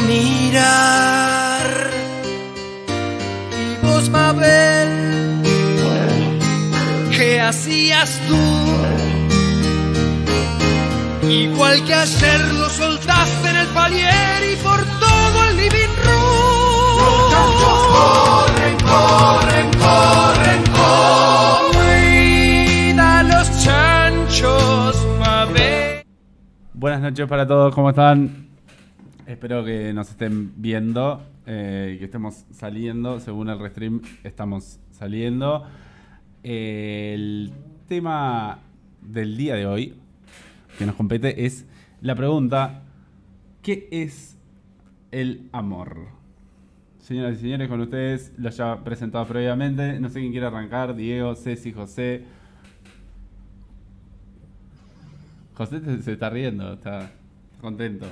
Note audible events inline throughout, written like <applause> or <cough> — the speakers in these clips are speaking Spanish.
mirar. Y vos, Mabel, ¿qué hacías tú? Igual que ayer lo soltaste en el palier y por todo el living room. Los chanchos corren, corren, corren, corren. Cuida los chanchos, Mabel. Buenas noches para todos, ¿cómo están? Espero que nos estén viendo eh, que estemos saliendo. Según el restream, estamos saliendo. El tema del día de hoy que nos compete es la pregunta: ¿Qué es el amor? Señoras y señores, con ustedes lo ya presentado previamente. No sé quién quiere arrancar: Diego, Ceci, José. José se está riendo, está contento.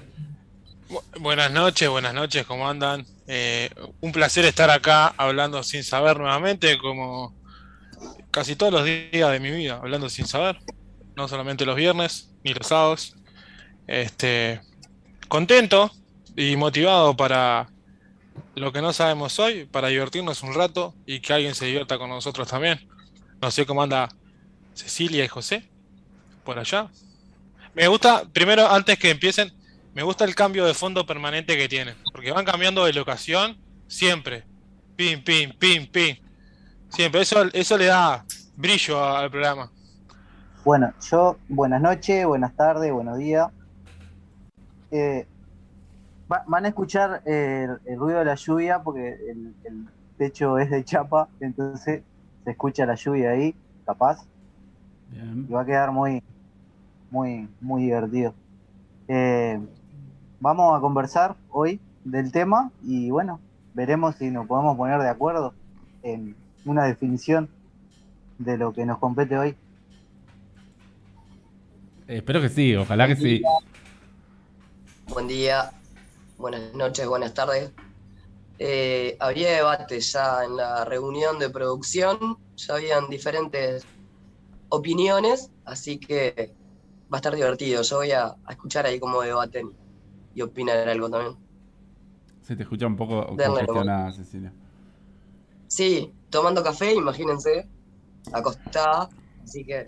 Bu- Buenas noches, buenas noches, ¿cómo andan? Eh, un placer estar acá hablando sin saber nuevamente, como casi todos los días de mi vida, hablando sin saber, no solamente los viernes ni los sábados. Este, contento y motivado para lo que no sabemos hoy, para divertirnos un rato y que alguien se divierta con nosotros también. No sé cómo anda Cecilia y José por allá. Me gusta, primero, antes que empiecen, me gusta el cambio de fondo permanente que tienen, porque van cambiando de locación siempre. Pim, pim, pim, pim. Siempre. Eso, eso le da brillo al programa. Bueno, yo, buenas noches, buenas tardes, buenos días. Eh, va- van a escuchar eh, el, el ruido de la lluvia porque el, el techo es de chapa, entonces se escucha la lluvia ahí, capaz, Bien. y va a quedar muy, muy, muy divertido. Eh, vamos a conversar hoy del tema y bueno, veremos si nos podemos poner de acuerdo en una definición de lo que nos compete hoy. Eh, espero que sí, ojalá que sí. Buen día, buenas noches, buenas tardes. Eh, había debate ya en la reunión de producción, ya habían diferentes opiniones, así que va a estar divertido. Yo voy a, a escuchar ahí cómo debaten y opinar algo también. Se te escucha un poco congestionada, Cecilia. Sí, tomando café, imagínense, acostada, así que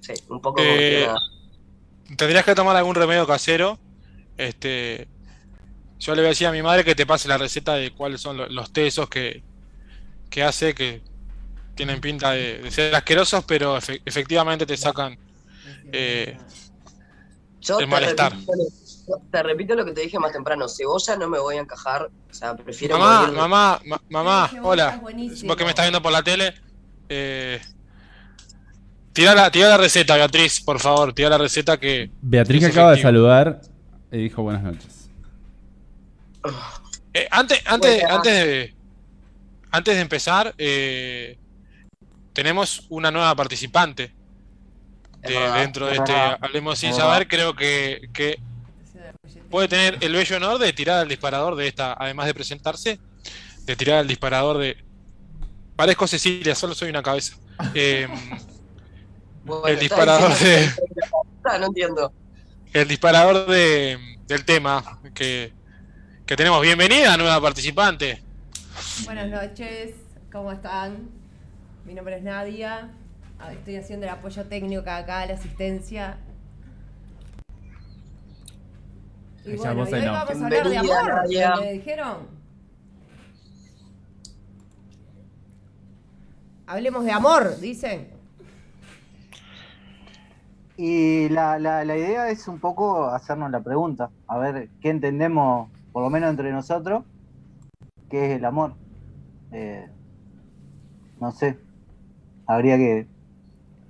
sí, un poco Eh, congestionada. Tendrías que tomar algún remedio casero. Este, yo le voy a decir a mi madre que te pase la receta de cuáles son lo- los té esos que, que hace, que tienen pinta de, de ser asquerosos, pero efe- efectivamente te sacan eh, Yo el te malestar. repito, te repito lo que te dije más temprano, cebolla no me voy a encajar, o sea, prefiero Mamá, morir mamá, ma- mamá, hola. Vos que me estás viendo por la tele, eh, tira la, tira la receta, Beatriz, por favor, tira la receta que Beatriz que acaba de saludar y dijo buenas noches. Eh, antes, antes, Bueno. antes de antes de empezar, eh, tenemos una nueva participante de- dentro de es este. Hablemos sin saber. Creo que, que puede tener el bello honor de tirar al disparador de esta, además de presentarse, de tirar al disparador de. Parezco Cecilia, solo soy una cabeza. Eh, Bueno, el disparador de- no entiendo. el disparador de, del tema que, que tenemos. Bienvenida, nueva participante. Buenas noches, ¿cómo están? Mi nombre es Nadia, ah, estoy haciendo el apoyo técnico acá, la asistencia. Y Esa bueno, voz y hoy vamos a hablar de amor. ¿me dijeron? Hablemos de amor, dicen. Y la, la, la idea es un poco hacernos la pregunta, a ver qué entendemos, por lo menos entre nosotros, qué es el amor. Eh, no sé, habría que,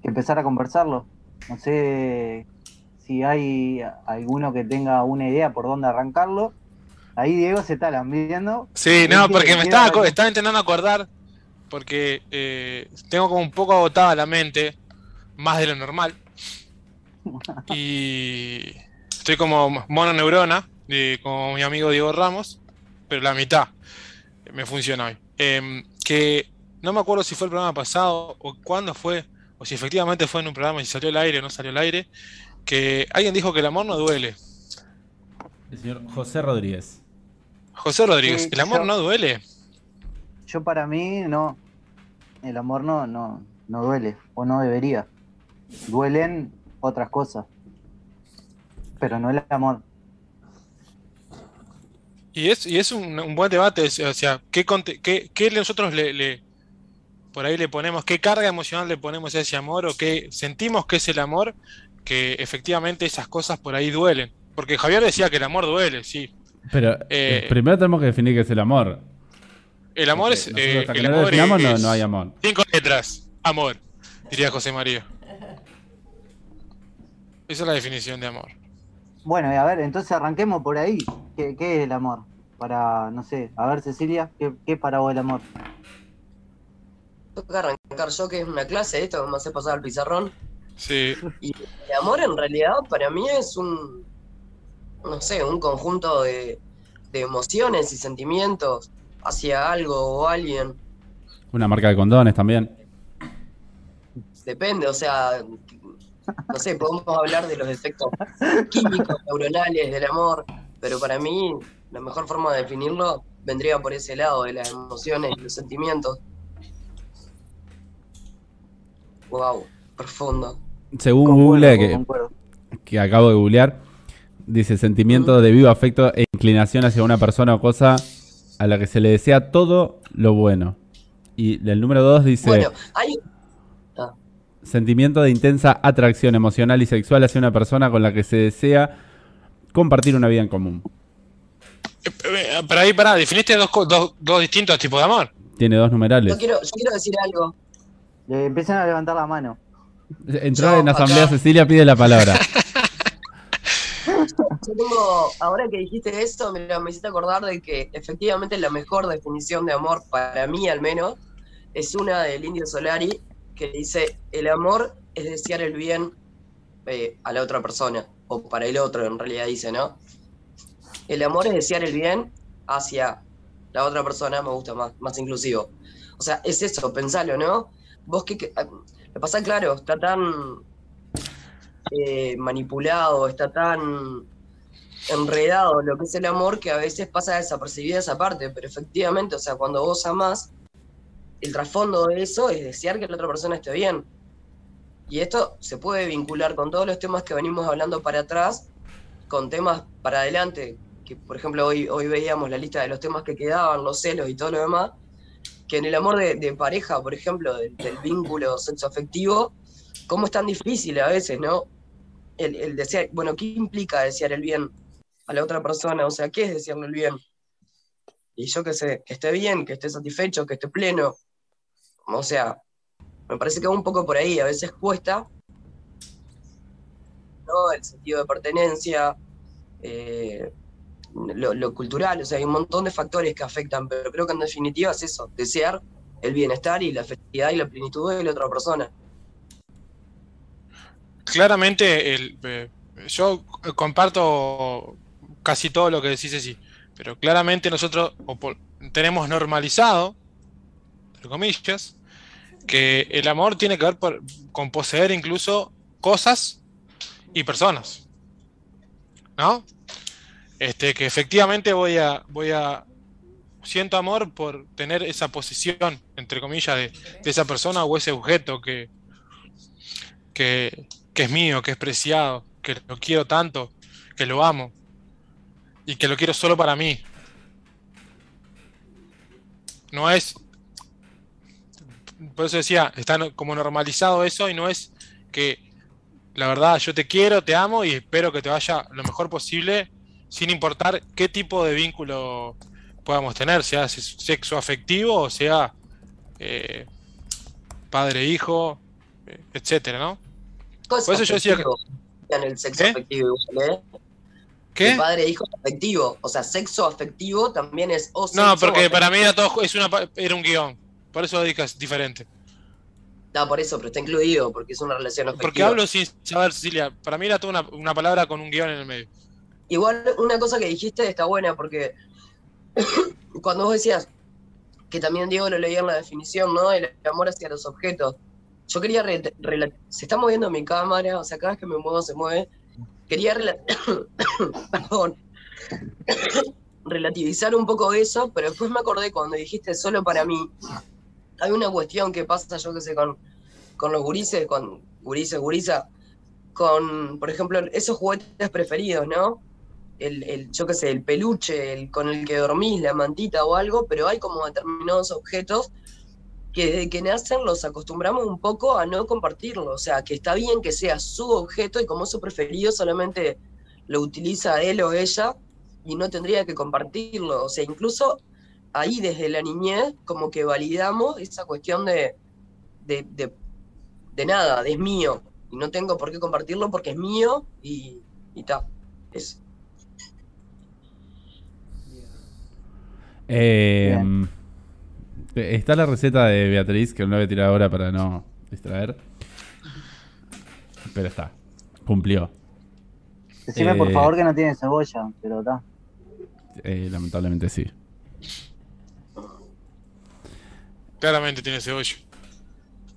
que empezar a conversarlo. No sé si hay alguno que tenga una idea por dónde arrancarlo. Ahí Diego se está viendo. Sí, no, porque me estaba, estaba intentando acordar, porque eh, tengo como un poco agotada la mente, más de lo normal. <laughs> Y estoy como mononeurona, de, como mi amigo Diego Ramos, pero la mitad me funciona hoy. Em, que no me acuerdo si fue el programa pasado o cuándo fue, o si efectivamente fue en un programa, si salió al aire o no salió al aire, que alguien dijo que el amor no duele. El señor José Rodríguez. José Rodríguez, Sí, ¿el amor yo- no duele? Yo para mí no. El amor no, no, no duele, o no debería. Duelen otras cosas. Pero no el amor. Y es, y es un, un buen debate, o sea, ¿qué, conte- qué- qué nosotros le, le- por ahí le ponemos, qué carga emocional le ponemos a ese amor o qué sentimos que es el amor, que efectivamente esas cosas por ahí duelen? Porque Javier decía que el amor duele, sí. Pero Eh, eh, primero tenemos que definir qué es el amor. El amor Porque es, eh, que el no lo amor definamos no, es no hay amor. cinco letras, amor, diría José María. Esa es la definición de amor. Bueno, y a ver, entonces arranquemos por ahí. ¿Qué, qué es el amor? Para, no sé, a ver, Cecilia, ¿qué, qué es para vos el amor? Toca arrancar yo, que es una clase, esto que me hace pasar al pizarrón. Sí, <laughs> Y el amor en realidad para mí es un, no sé, un conjunto de, de emociones y sentimientos hacia algo o alguien. Una marca de condones también. Depende, o sea, no sé, podemos hablar de los efectos químicos, neuronales del amor, pero para mí la mejor forma de definirlo vendría por ese lado, de las emociones y los sentimientos. Wow, profundo. Según Concuerdo, Google, que, concuerdo. que acabo de googlear, dice sentimiento de vivo afecto e inclinación hacia una persona o cosa a la que se le desea todo lo bueno. Y el número dos dice Bueno, hay, sentimiento de intensa atracción emocional y sexual hacia una persona con la que se desea compartir una vida en común. Eh, eh, pero ahí, pará, definiste dos, dos, dos distintos tipos de amor. Tiene dos numerales. yo quiero, yo quiero decir algo. Le empiezan a levantar la mano. Entró Yo en asamblea acá- Cecilia, pide la palabra. <laughs> Yo tengo, ahora que dijiste esto, mira, me hiciste acordar de que efectivamente la mejor definición de amor, para mí al menos, es una del Indio Solari que dice, el amor es desear el bien eh, a la otra persona, o para el otro en realidad dice, ¿no? El amor es desear el bien hacia la otra persona, me gusta más, más inclusivo. O sea, es eso, pensalo, ¿no? Vos que, que pasa claro, está tan eh, manipulado, está tan enredado lo que es el amor que a veces pasa desapercibida esa parte, pero efectivamente, o sea, cuando vos amás, el trasfondo de eso es desear que la otra persona esté bien. Y esto se puede vincular con todos los temas que venimos hablando para atrás, con temas para adelante, que por ejemplo hoy, hoy veíamos la lista de los temas que quedaban, los celos y todo lo demás, que en el amor de, pareja, por ejemplo, del, del vínculo sexoafectivo, cómo es tan difícil a veces, ¿no? El, el desear, bueno, ¿qué implica desear el bien a la otra persona? O sea, ¿qué es desearle el bien? Y yo qué sé, que esté bien, que esté satisfecho, que esté pleno. O sea, me parece que va un poco por ahí, a veces cuesta, ¿no? El sentido de pertenencia, eh, lo, cultural, o sea, hay un montón de factores que afectan, pero creo que en definitiva es eso, desear el bienestar y la felicidad y la plenitud de la otra persona. Claramente, el, eh, yo comparto casi todo lo que decís, sí, pero claramente nosotros tenemos normalizado, entre comillas, que el amor tiene que ver con poseer incluso cosas y personas. ¿No? Este, que efectivamente voy a, voy a, siento amor por tener esa posesión, entre comillas, de, esa persona o ese objeto que, que, que es mío, que es preciado, que lo quiero tanto, que lo amo y que lo quiero solo para mí. No es, por eso decía, está como normalizado eso y no es que la verdad yo te quiero, te amo y espero que te vaya lo mejor posible sin importar qué tipo de vínculo podamos tener, sea sexo afectivo o sea eh, padre-hijo, eh, etcétera, ¿no? Por eso yo decía que- en el sexo ¿Qué? afectivo ¿eh? ¿Qué? De padre e hijo afectivo. O sea, sexo afectivo también es o No, porque para mí era todo es una era un guion. Por eso dedicas diferente. No, por eso, pero está incluido, porque es una relación afectiva. Porque hablo sin saber, Cecilia. Para mí era toda una, una palabra con un guion en el medio. Igual, una cosa que dijiste está buena, porque <coughs> cuando vos decías, que también Diego lo leía en la definición, ¿no? El amor hacia los objetos. Yo quería... se está moviendo mi cámara, o sea, cada vez que me muevo se mueve. Quería... <coughs> Perdón. <coughs> relativizar un poco eso, pero después me acordé cuando dijiste solo para mí, hay una cuestión que pasa, yo que sé, con, con los gurises, con gurises, gurisa, con, por ejemplo, esos juguetes preferidos, ¿no? El, el, yo qué sé, el peluche, el con el que dormís, la mantita o algo, pero hay como determinados objetos que desde que nacen los acostumbramos un poco a no compartirlo. O sea, que está bien que sea su objeto y como su preferido solamente lo utiliza él o ella y no tendría que compartirlo. O sea, incluso ahí desde la niñez como que validamos esa cuestión de, de, de, nada, de es mío. Y no tengo por qué compartirlo porque es mío y, y ta. Eso. Eh, está la receta de Beatriz, que no la voy a tirar ahora para no distraer. Pero está. Cumplió. Decime por Eh, favor que no tiene cebolla, pero está. Eh, lamentablemente sí. Claramente tiene cebolla.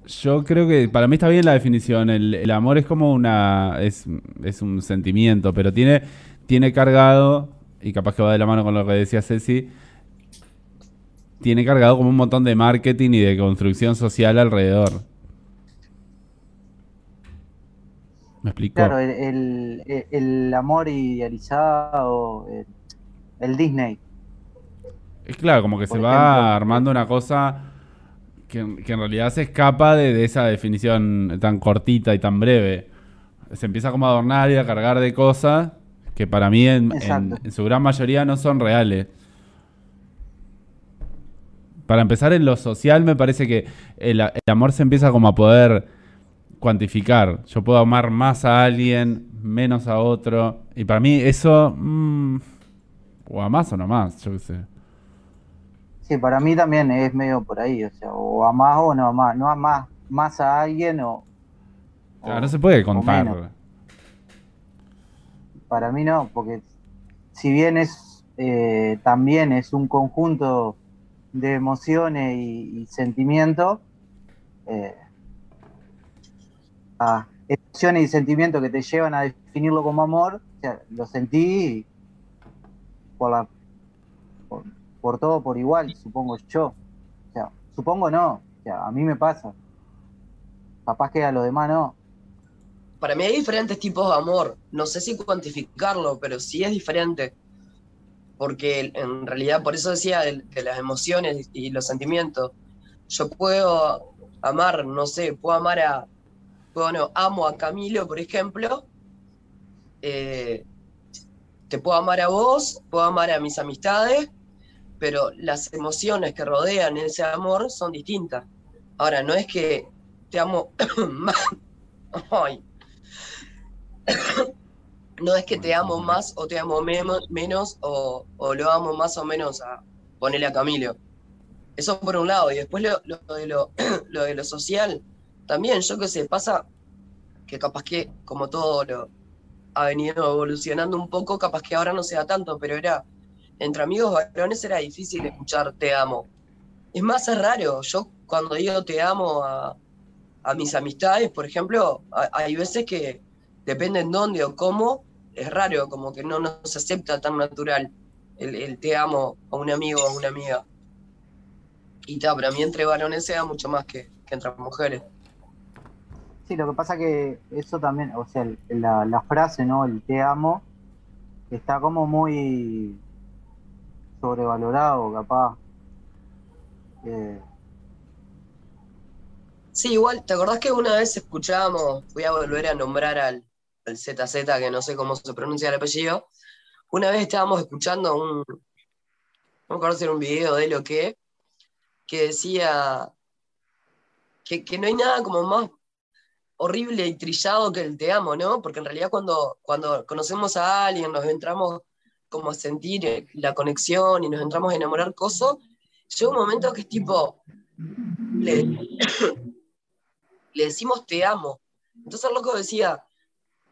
Yo creo que para mí está bien la definición. El, el amor es como una. Es, es un sentimiento, pero tiene, tiene cargado, y capaz que va de la mano con lo que decía Ceci, tiene cargado como un montón de marketing y de construcción social alrededor. ¿Me explico? Claro, el, el- el amor idealizado, el, el Disney. Es claro, como que Por se ejemplo, va armando una cosa que, que en realidad se escapa de, de esa definición tan cortita y tan breve. Se empieza como a adornar y a cargar de cosas que para mí en, en- Exacto. en su gran mayoría no son reales. Para empezar en lo social me parece que el, el amor se empieza como a poder cuantificar. Yo puedo amar más a alguien, menos a otro. Y para mí eso... mm, o a más o no más, yo qué sé. Sí, para mí también es medio por ahí, o sea, o amás o no amás, no amás más a alguien o... Claro, no se puede contar. Para mí no, porque si bien es eh, también es un conjunto de emociones y, sentimientos, eh, ah, emociones y sentimientos que te llevan a definirlo como amor, o sea, lo sentí por la por todo por igual, supongo yo. O sea, supongo no, o sea, a mí me pasa. Capaz que a los demás no. Para mí hay diferentes tipos de amor. No sé si cuantificarlo, pero sí es diferente. Porque en realidad, por eso decía de, las emociones y los sentimientos. Yo puedo amar, no sé, puedo amar a. Puedo, no, amo a Camilo, por ejemplo. eh, te puedo amar a vos, puedo amar a mis amistades, pero las emociones que rodean ese amor son distintas. Ahora, no es que te amo <coughs> más. <coughs> No es que te amo más o te amo menos o, o lo amo más o menos a ponerle a Camilo. Eso por un lado. Y después lo, lo de, lo, <clears throat> lo de lo social, también, yo qué sé, pasa que capaz que como todo lo ha venido evolucionando un poco, capaz que ahora no sea tanto, pero era, entre amigos varones era difícil escuchar te amo. Es más, es raro. Yo cuando digo te amo a, a mis amistades, por ejemplo, a- hay veces que depende en dónde o cómo, es raro, como que no, no se acepta tan natural el, el te amo a un amigo o a una amiga. Y ta, pero a mí entre varones se da mucho más que, que entre mujeres. Sí, lo que pasa que eso también, o sea, la, la frase, ¿no? El te amo, está como muy sobrevalorado, capaz. Eh, Sí, igual, ¿te acordás que una vez escuchábamos, voy a volver a nombrar al, al ZZ, que no sé cómo se pronuncia el apellido, una vez estábamos escuchando un, no me acuerdo si era un video de lo que, que decía que, que no hay nada como más horrible y trillado que el te amo, ¿no? Porque en realidad cuando, cuando conocemos a alguien, nos entramos como a sentir la conexión y nos entramos a enamorar cosas, llega un momento que es tipo, <coughs> le decimos te amo. Entonces el loco decía,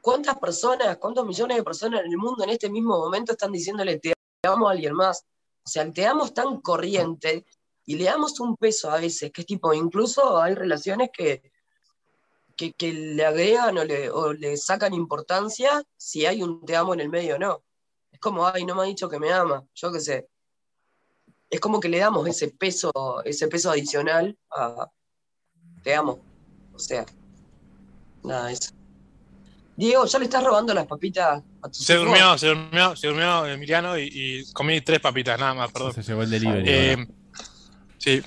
¿cuántas personas, cuántos millones de personas en el mundo en este mismo momento están diciéndole te amo a alguien más? O sea, el te amo es tan corriente y le damos un peso a veces, que es tipo, incluso hay relaciones que, que, le agregan o le, o le sacan importancia si hay un te amo en el medio o no. Es como, ay, no me ha dicho que me ama, yo qué sé. Es como que le damos ese peso, ese peso adicional a te amo. O sea, nada, eso. Diego, ¿ya le estás robando las papitas a tu Se durmió, se durmió, se durmió Emiliano y, y comí tres papitas, nada más, perdón. Se llevó el delivery. Eh, sí.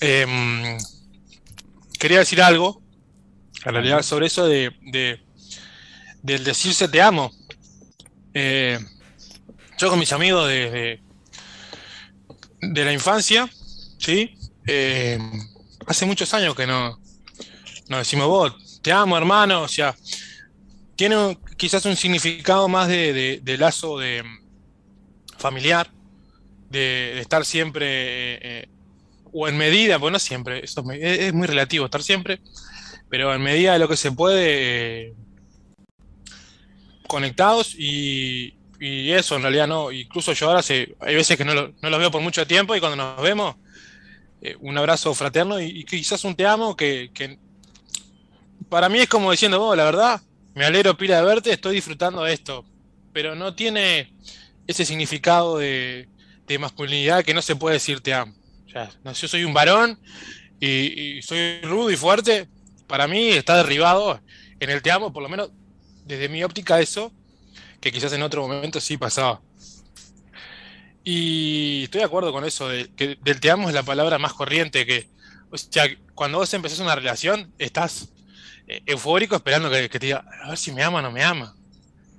Em, quería decir algo, en realidad, sobre eso de, de- del decirse te amo. Eh, yo con mis amigos de, de, de la infancia, ¿sí? Eh, hace muchos años que no nos decimos vos, te amo, hermano, o sea, tiene quizás un significado más de, de- lazo de familiar, de, estar siempre, eh, eh, o en medida, bueno, no siempre, eso es, es- muy relativo estar siempre, pero en medida de lo que se puede, eh, conectados y, y eso en realidad no, incluso yo ahora sé, hay veces que no, lo- no los veo por mucho tiempo y cuando nos vemos, un abrazo fraterno y, y quizás un te amo que, para mí es como diciendo, vos, la verdad, me alegro pila de verte, estoy disfrutando de esto, pero no tiene ese significado de, masculinidad que no se puede decir te amo. O sea, yo soy un varón y, soy rudo y fuerte, para mí está derribado en el te amo, por lo menos desde mi óptica eso, que quizás en otro momento sí pasaba. Y estoy de acuerdo con eso, de, que del te amo es la palabra más corriente que, o sea, cuando vos empezás una relación, estás eufórico esperando que, que te diga, a ver si me ama o no me ama.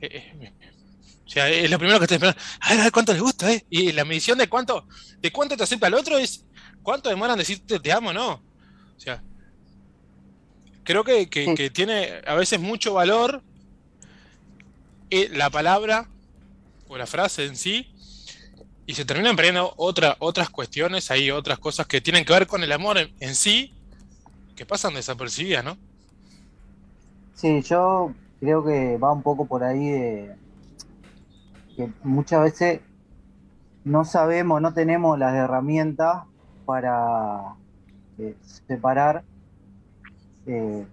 Eh, eh, o sea, es lo primero que estás esperando. A ver, a ver cuánto le gusta, ¿eh? Y la medición de cuánto, de cuánto te acepta el otro es cuánto demoran decirte te amo o no. O sea, creo que, que- que tiene a veces mucho valor eh, la palabra o la frase en sí y se terminan perdiendo otra, otras cuestiones, hay otras cosas que tienen que ver con el amor en, en sí que pasan desapercibidas, ¿no? Sí, yo creo que va un poco por ahí de que muchas veces no sabemos, no tenemos las herramientas para eh, separar eh,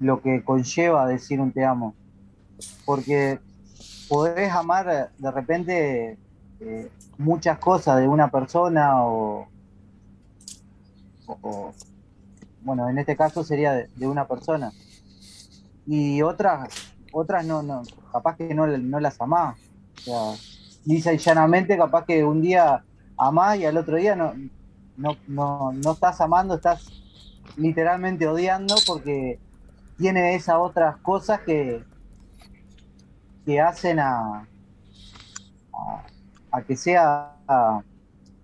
lo que conlleva decir un te amo. Porque podés amar de repente eh, muchas cosas de una persona o, bueno, en este caso sería de una persona. Y otras, otras no, no, capaz que no, no las amás. O sea, y llanamente, capaz que un día amás y al otro día no, no, no, no estás amando, estás literalmente odiando porque tiene esas otras cosas que, que hacen a, a, a que sea a,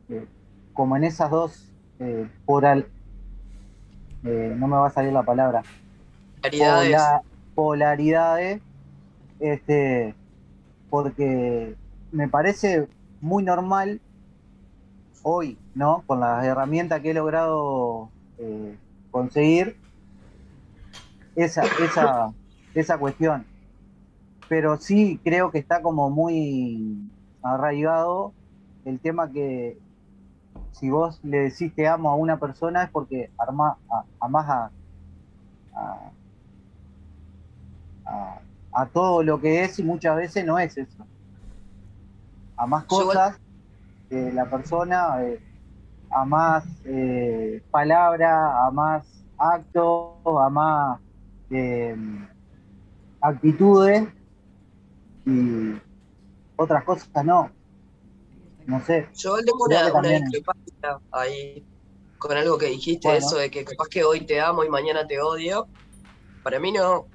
eh, como en esas dos eh, poral, eh, no me va a salir la palabra, Claridades. Pola- polaridades, este, porque me parece muy normal hoy, ¿no? Con las herramientas que he logrado eh, conseguir, esa, esa, esa cuestión. Pero sí creo que está como muy arraigado el tema que si vos le decís te amo a una persona es porque arma, a- amás a, a- a todo lo que es y muchas veces no es eso. A más cosas de la persona, eh, a más eh, palabra, a más actos, a más eh, actitudes y otras cosas no. No sé. Yo tengo una, una discrepancia ahí con algo que dijiste, Bueno. eso de que capaz que hoy te amo y mañana te odio. Para mí no.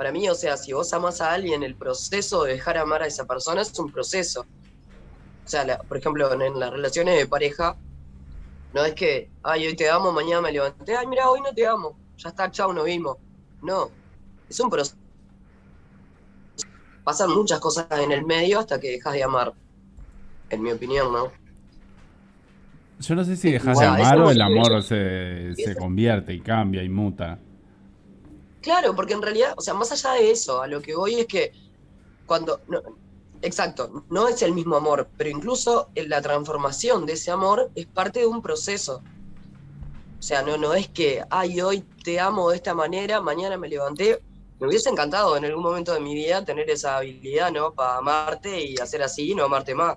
Para mí, o sea, si vos amas a alguien, el proceso de dejar amar a esa persona es un proceso. O sea, la- por ejemplo, en, en las relaciones de pareja, no es que, ay, hoy te amo, mañana me levanté, ay, mira, hoy no te amo, ya está, chao, nos vimos. No, es un proceso. Pasan muchas cosas en el medio hasta que dejas de amar, en mi opinión, ¿no? Yo no sé si dejas de amar o el amor se, se convierte y cambia y muta. Claro, porque en realidad, o sea, más allá de eso, a lo que voy es que cuando, exacto, no es el mismo amor, pero incluso la transformación de ese amor es parte de un proceso. O sea, no, no es que, ay, hoy te amo de esta manera, mañana me levanté me hubiese encantado en algún momento de mi vida tener esa habilidad, ¿no? Para amarte y hacer así y no amarte más.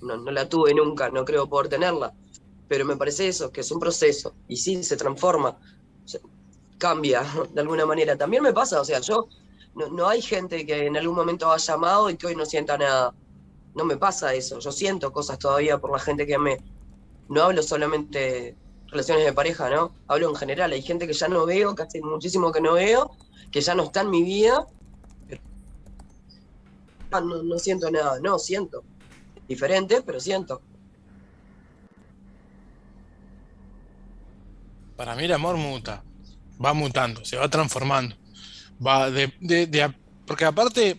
No, la tuve nunca, no creo poder tenerla. Pero me parece eso, que es un proceso. Y sí, se transforma, cambia <laughs> de alguna manera. También me pasa, o sea, yo, no, no hay gente que en algún momento haya amado y que hoy no sienta nada. No me pasa eso. Yo siento cosas todavía por la gente que amé. No hablo solamente relaciones de pareja, ¿no? Hablo en general. Hay gente que ya no veo, que hace muchísimo que no veo, que ya no está en mi vida. no, no siento nada, no, siento. Diferente, pero siento. Para mí el amor muta, va mutando, se va transformando. Va de, porque aparte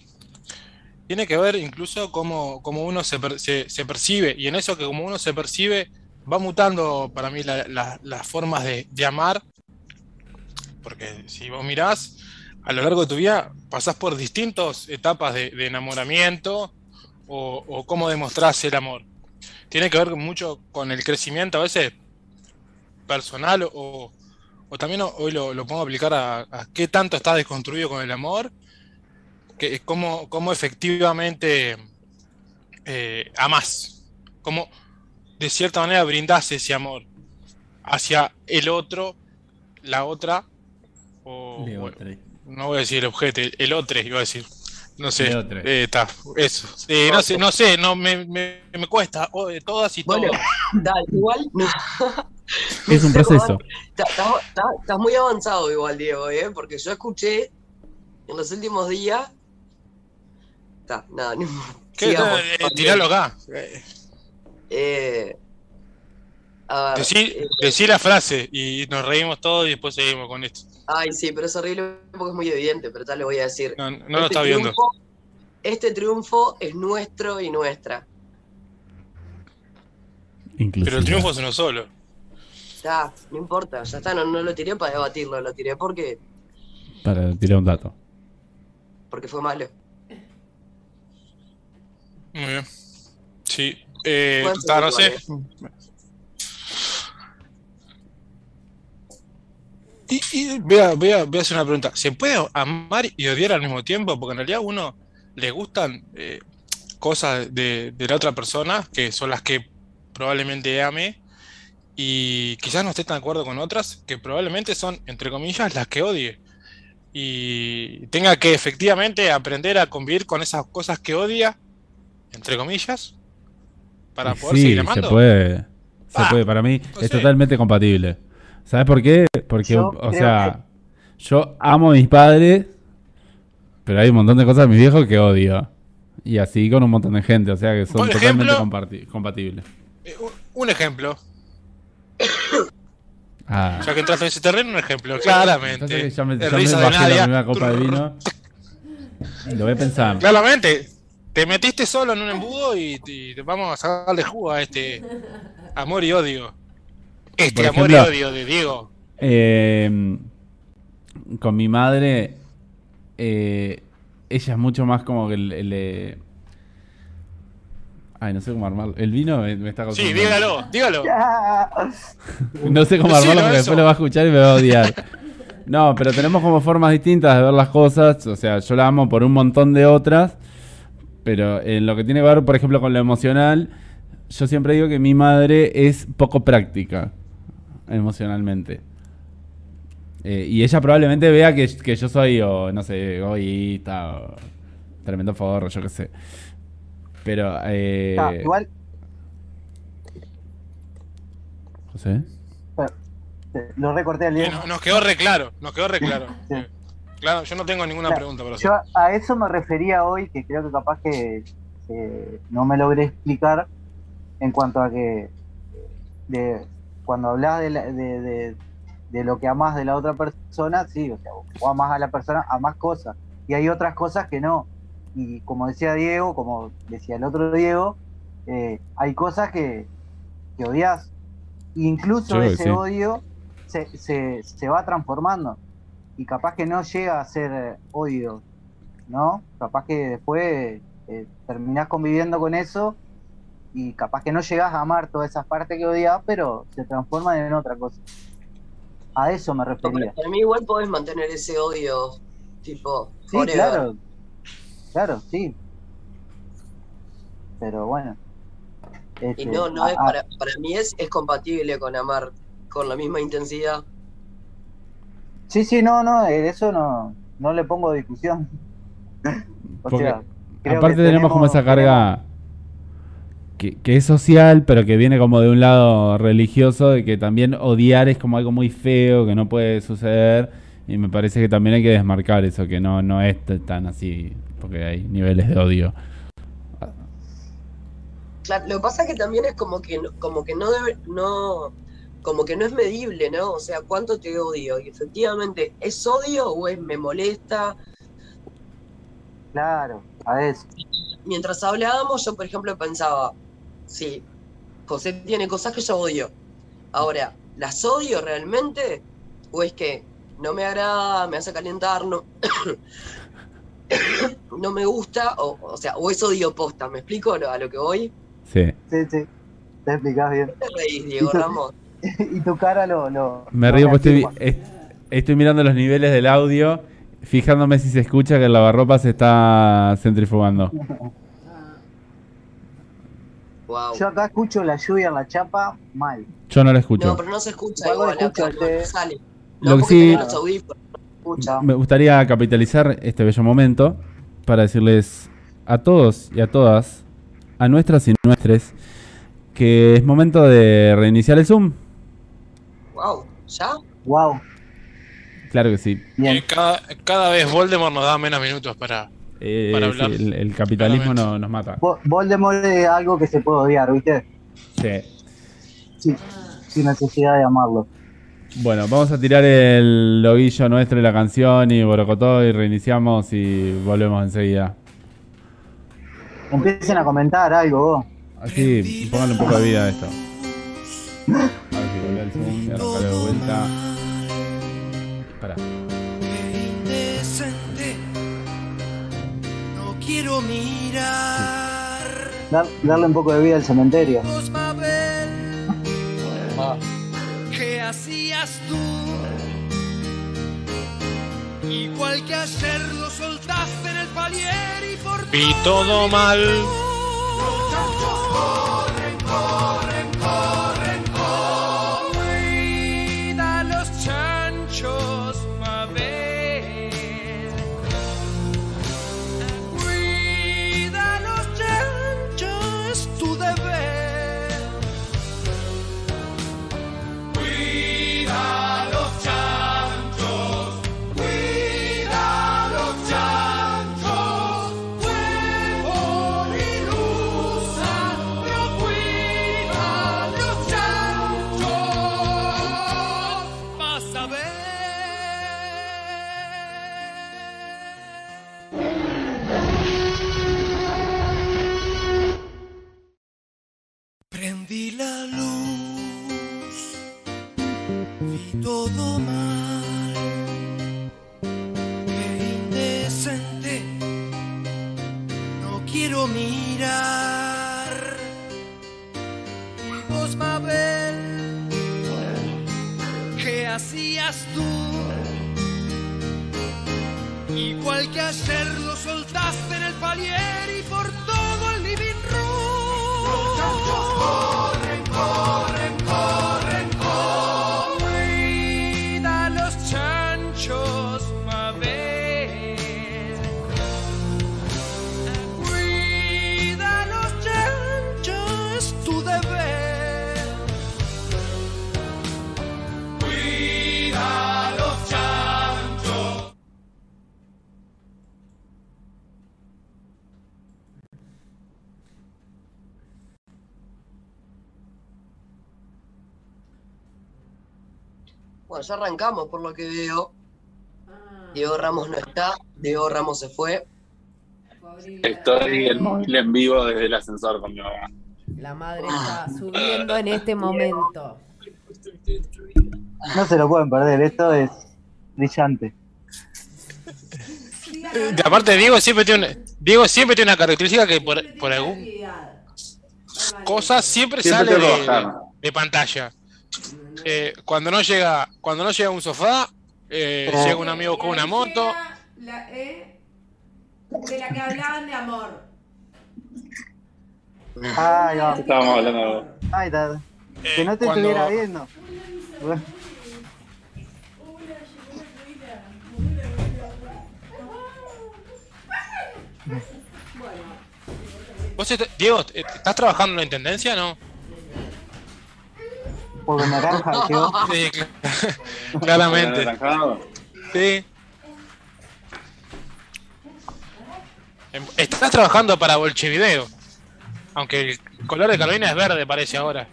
tiene que ver incluso cómo, cómo uno se, per- se- percibe, y en eso que como uno se percibe, va mutando para mí la- la- las formas de, de amar, porque si vos mirás, a lo largo de tu vida pasás por distintas etapas de, enamoramiento o, o cómo demostrás el amor. Tiene que ver mucho con el crecimiento a veces personal o, o también ho- hoy lo, lo pongo a aplicar a, a qué tanto estás desconstruido con el amor, que, cómo, cómo efectivamente eh, amás, cómo de cierta manera brindás ese amor hacia el otro, la otra, o bueno, no voy a decir el objeto, el otro iba a decir. No sé, El otro. eh, está, eso. Eh, no sé, no sé, no me, me, me cuesta, oh, de todas y Bueno, todos. <laughs> Dale, igual, no. <laughs> <laughs> Es un proceso. Estás muy avanzado igual, Diego, ¿eh? Porque yo escuché en los últimos días. Está, nada, <laughs> sigamos. Eh, tiralo acá. Eh, Eh, a ver, Decí, eh, decí la frase y nos reímos todos y después seguimos con esto. ay, sí, pero es horrible porque es muy evidente, pero tal lo voy a decir. No, no lo Este está viendo. triunfo- Este triunfo es nuestro y nuestra. Inclusive. Pero el triunfo es uno solo. Está, no importa, ya está, no, no lo tiré para debatirlo, lo tiré porque, Para tirar un dato. porque fue malo. Muy bien. Sí. Eh, no sé. igual, Y, y voy, a, voy a- voy a hacer una pregunta. ¿Se puede amar y odiar al mismo tiempo? Porque en realidad a uno le gustan eh, cosas de, de la otra persona, que son las que probablemente ame, y quizás no esté tan de acuerdo con otras, que probablemente son, entre comillas, las que odie. Y tenga que efectivamente aprender a convivir con esas cosas que odia, entre comillas, para Y poder sí, seguir se amando. puede. Se Ah, puede, para mí no es sé. totalmente compatible. ¿Sabes por qué? Porque, Yo o sea, yo amo a mis padres, pero hay un montón de cosas de mis viejos que odio. Y así con un montón de gente, o sea que son totalmente compatibles. Eh, un ejemplo. Ah, Ya que entraste en ese terreno, un ejemplo, claramente. ya me, ya me bajé la primera copa de vino. Lo voy a pensar. Claramente, te metiste solo en un embudo y, y te vamos a sacarle jugo a este amor y odio. Este amor y odio de Diego. Eh, con mi madre, eh, ella es mucho más como que eh, Ay, no sé cómo armarlo. El vino me, me está Sí, causando- dígalo, dígalo. <laughs> No sé cómo armarlo porque después lo va a escuchar y me va a odiar. No, pero tenemos como formas distintas de ver las cosas. O sea, yo la amo por un montón de otras. Pero en lo que tiene que ver, por ejemplo, con lo emocional, yo siempre digo que mi madre es poco práctica emocionalmente. Eh, y ella probablemente vea que, que yo soy, o no sé, egoísta, o tremendo forro, yo qué sé. Pero, eh, Ah, igual, José. eh, lo recorté al Eh, no- nos quedó re claro, nos quedó re claro. Sí. Claro, yo no tengo ninguna Claro, pregunta para hacer. Yo a eso me refería hoy, que creo que capaz que eh, no me logré explicar en cuanto a que de, cuando hablas de, la- de, de- de lo que amás de la otra persona, sí, o sea, vos amás a la persona, amás cosas, y hay otras cosas que no. Y como decía Diego, como decía el otro Diego, eh, hay cosas que, que odias. Incluso Yo ese sí. odio se, se, se va transformando y capaz que no llega a ser eh, odio, ¿no? Capaz que después eh, terminás conviviendo con eso y capaz que no llegás a amar todas esas partes que odias, pero se transforman en otra cosa. A eso me refería. pero para mí igual podés mantener ese odio Tipo, Sí, forever. claro. Claro, sí. Pero bueno. Y Este, no, no es para, para mí es, es compatible con amar con la misma intensidad. Sí, sí, no, no, eso no, no le pongo discusión. <laughs> o Porque sea, creo Aparte que tenemos, como esa tenemos- carga que, que es social, pero que viene como de un lado religioso, de que también odiar es como algo muy feo, que no puede suceder. Y me parece que también hay que desmarcar eso, que no, no es tan así, porque hay niveles de odio. Claro, lo que pasa es que también es como que no- como que no debe, no, como que no es medible, ¿no? O sea, ¿cuánto te odio? Y efectivamente, ¿es odio o es me molesta? Claro, a ver, Mientras hablábamos, yo por ejemplo pensaba, sí, José tiene cosas que yo odio. Ahora, ¿las odio realmente? ¿O es que no me agrada, me hace calentar, no, <clears throat> <coughs> no me gusta? O, o sea, o es odio posta, ¿me explico a lo que voy? Sí. sí, sí, te explicás bien. ¿Qué te reís, Diego Y tú- Ramos? <laughs> y tu cara lo... lo Me lo río porque estoy, est- estoy mirando los niveles del audio, fijándome si se escucha que el lavarropa se está centrifugando. Wow. Yo acá escucho la lluvia en la chapa mal. Yo no lo escucho. No, pero no se escucha Igual igual, acá, no este- sale. Lo No, que porque sí- los audífonos. Me gustaría capitalizar este bello momento para decirles a todos y a todas, a nuestras y nuestros, que es momento de reiniciar el Zoom. Wow, ¿ya? Wow, Claro que sí. bien. Eh, cada, cada vez Voldemort nos da menos minutos para. Eh, Para sí, hablar. el, el capitalismo no- nos mata. Vo- Voldemort es algo que se puede odiar, ¿viste? Sí. Sí, sin necesidad de amarlo. Bueno, vamos a tirar el loguillo nuestro y la canción y borocotó y reiniciamos y volvemos enseguida. Empiecen a comentar algo, vos. Así, pónganle un poco de vida a esto. A ver si vuelve el Zoom y arrancarlo de vuelta. Pará. indecente. No quiero mirar. Dar- darle un poco de vida al cementerio. ¿qué hacías tú? Igual que ayer lo soltaste en el palier y por Vi todo mal. Igual que ayer lo soltaste en el palier Bueno, ya arrancamos por lo que veo. Diego Ramos no está, Diego Ramos se fue. Estoy en móvil en vivo desde el ascensor con mi mamá. La madre está subiendo en este momento. No se lo pueden perder, esto es brillante. Eh, aparte, Diego siempre tiene, una- Diego siempre tiene una característica que por, por alguna cosa siempre, Siempre sale de pantalla. Eh, cuando no llega, cuando no llega un sofá, eh, llega un amigo con una moto. La E de la que hablaban de amor. Ahí va. Estábamos hablando. Ahí está. Eh, Que no te cuando- estuviera viendo. Bueno, ¿Vos est- Diego, ¿estás trabajando en la intendencia no? Porque naranja. <laughs> Sí, cl- <laughs> claramente. Sí. Em- Estás trabajando para Bolchevideo. Aunque el color de Carolina es verde, parece ahora.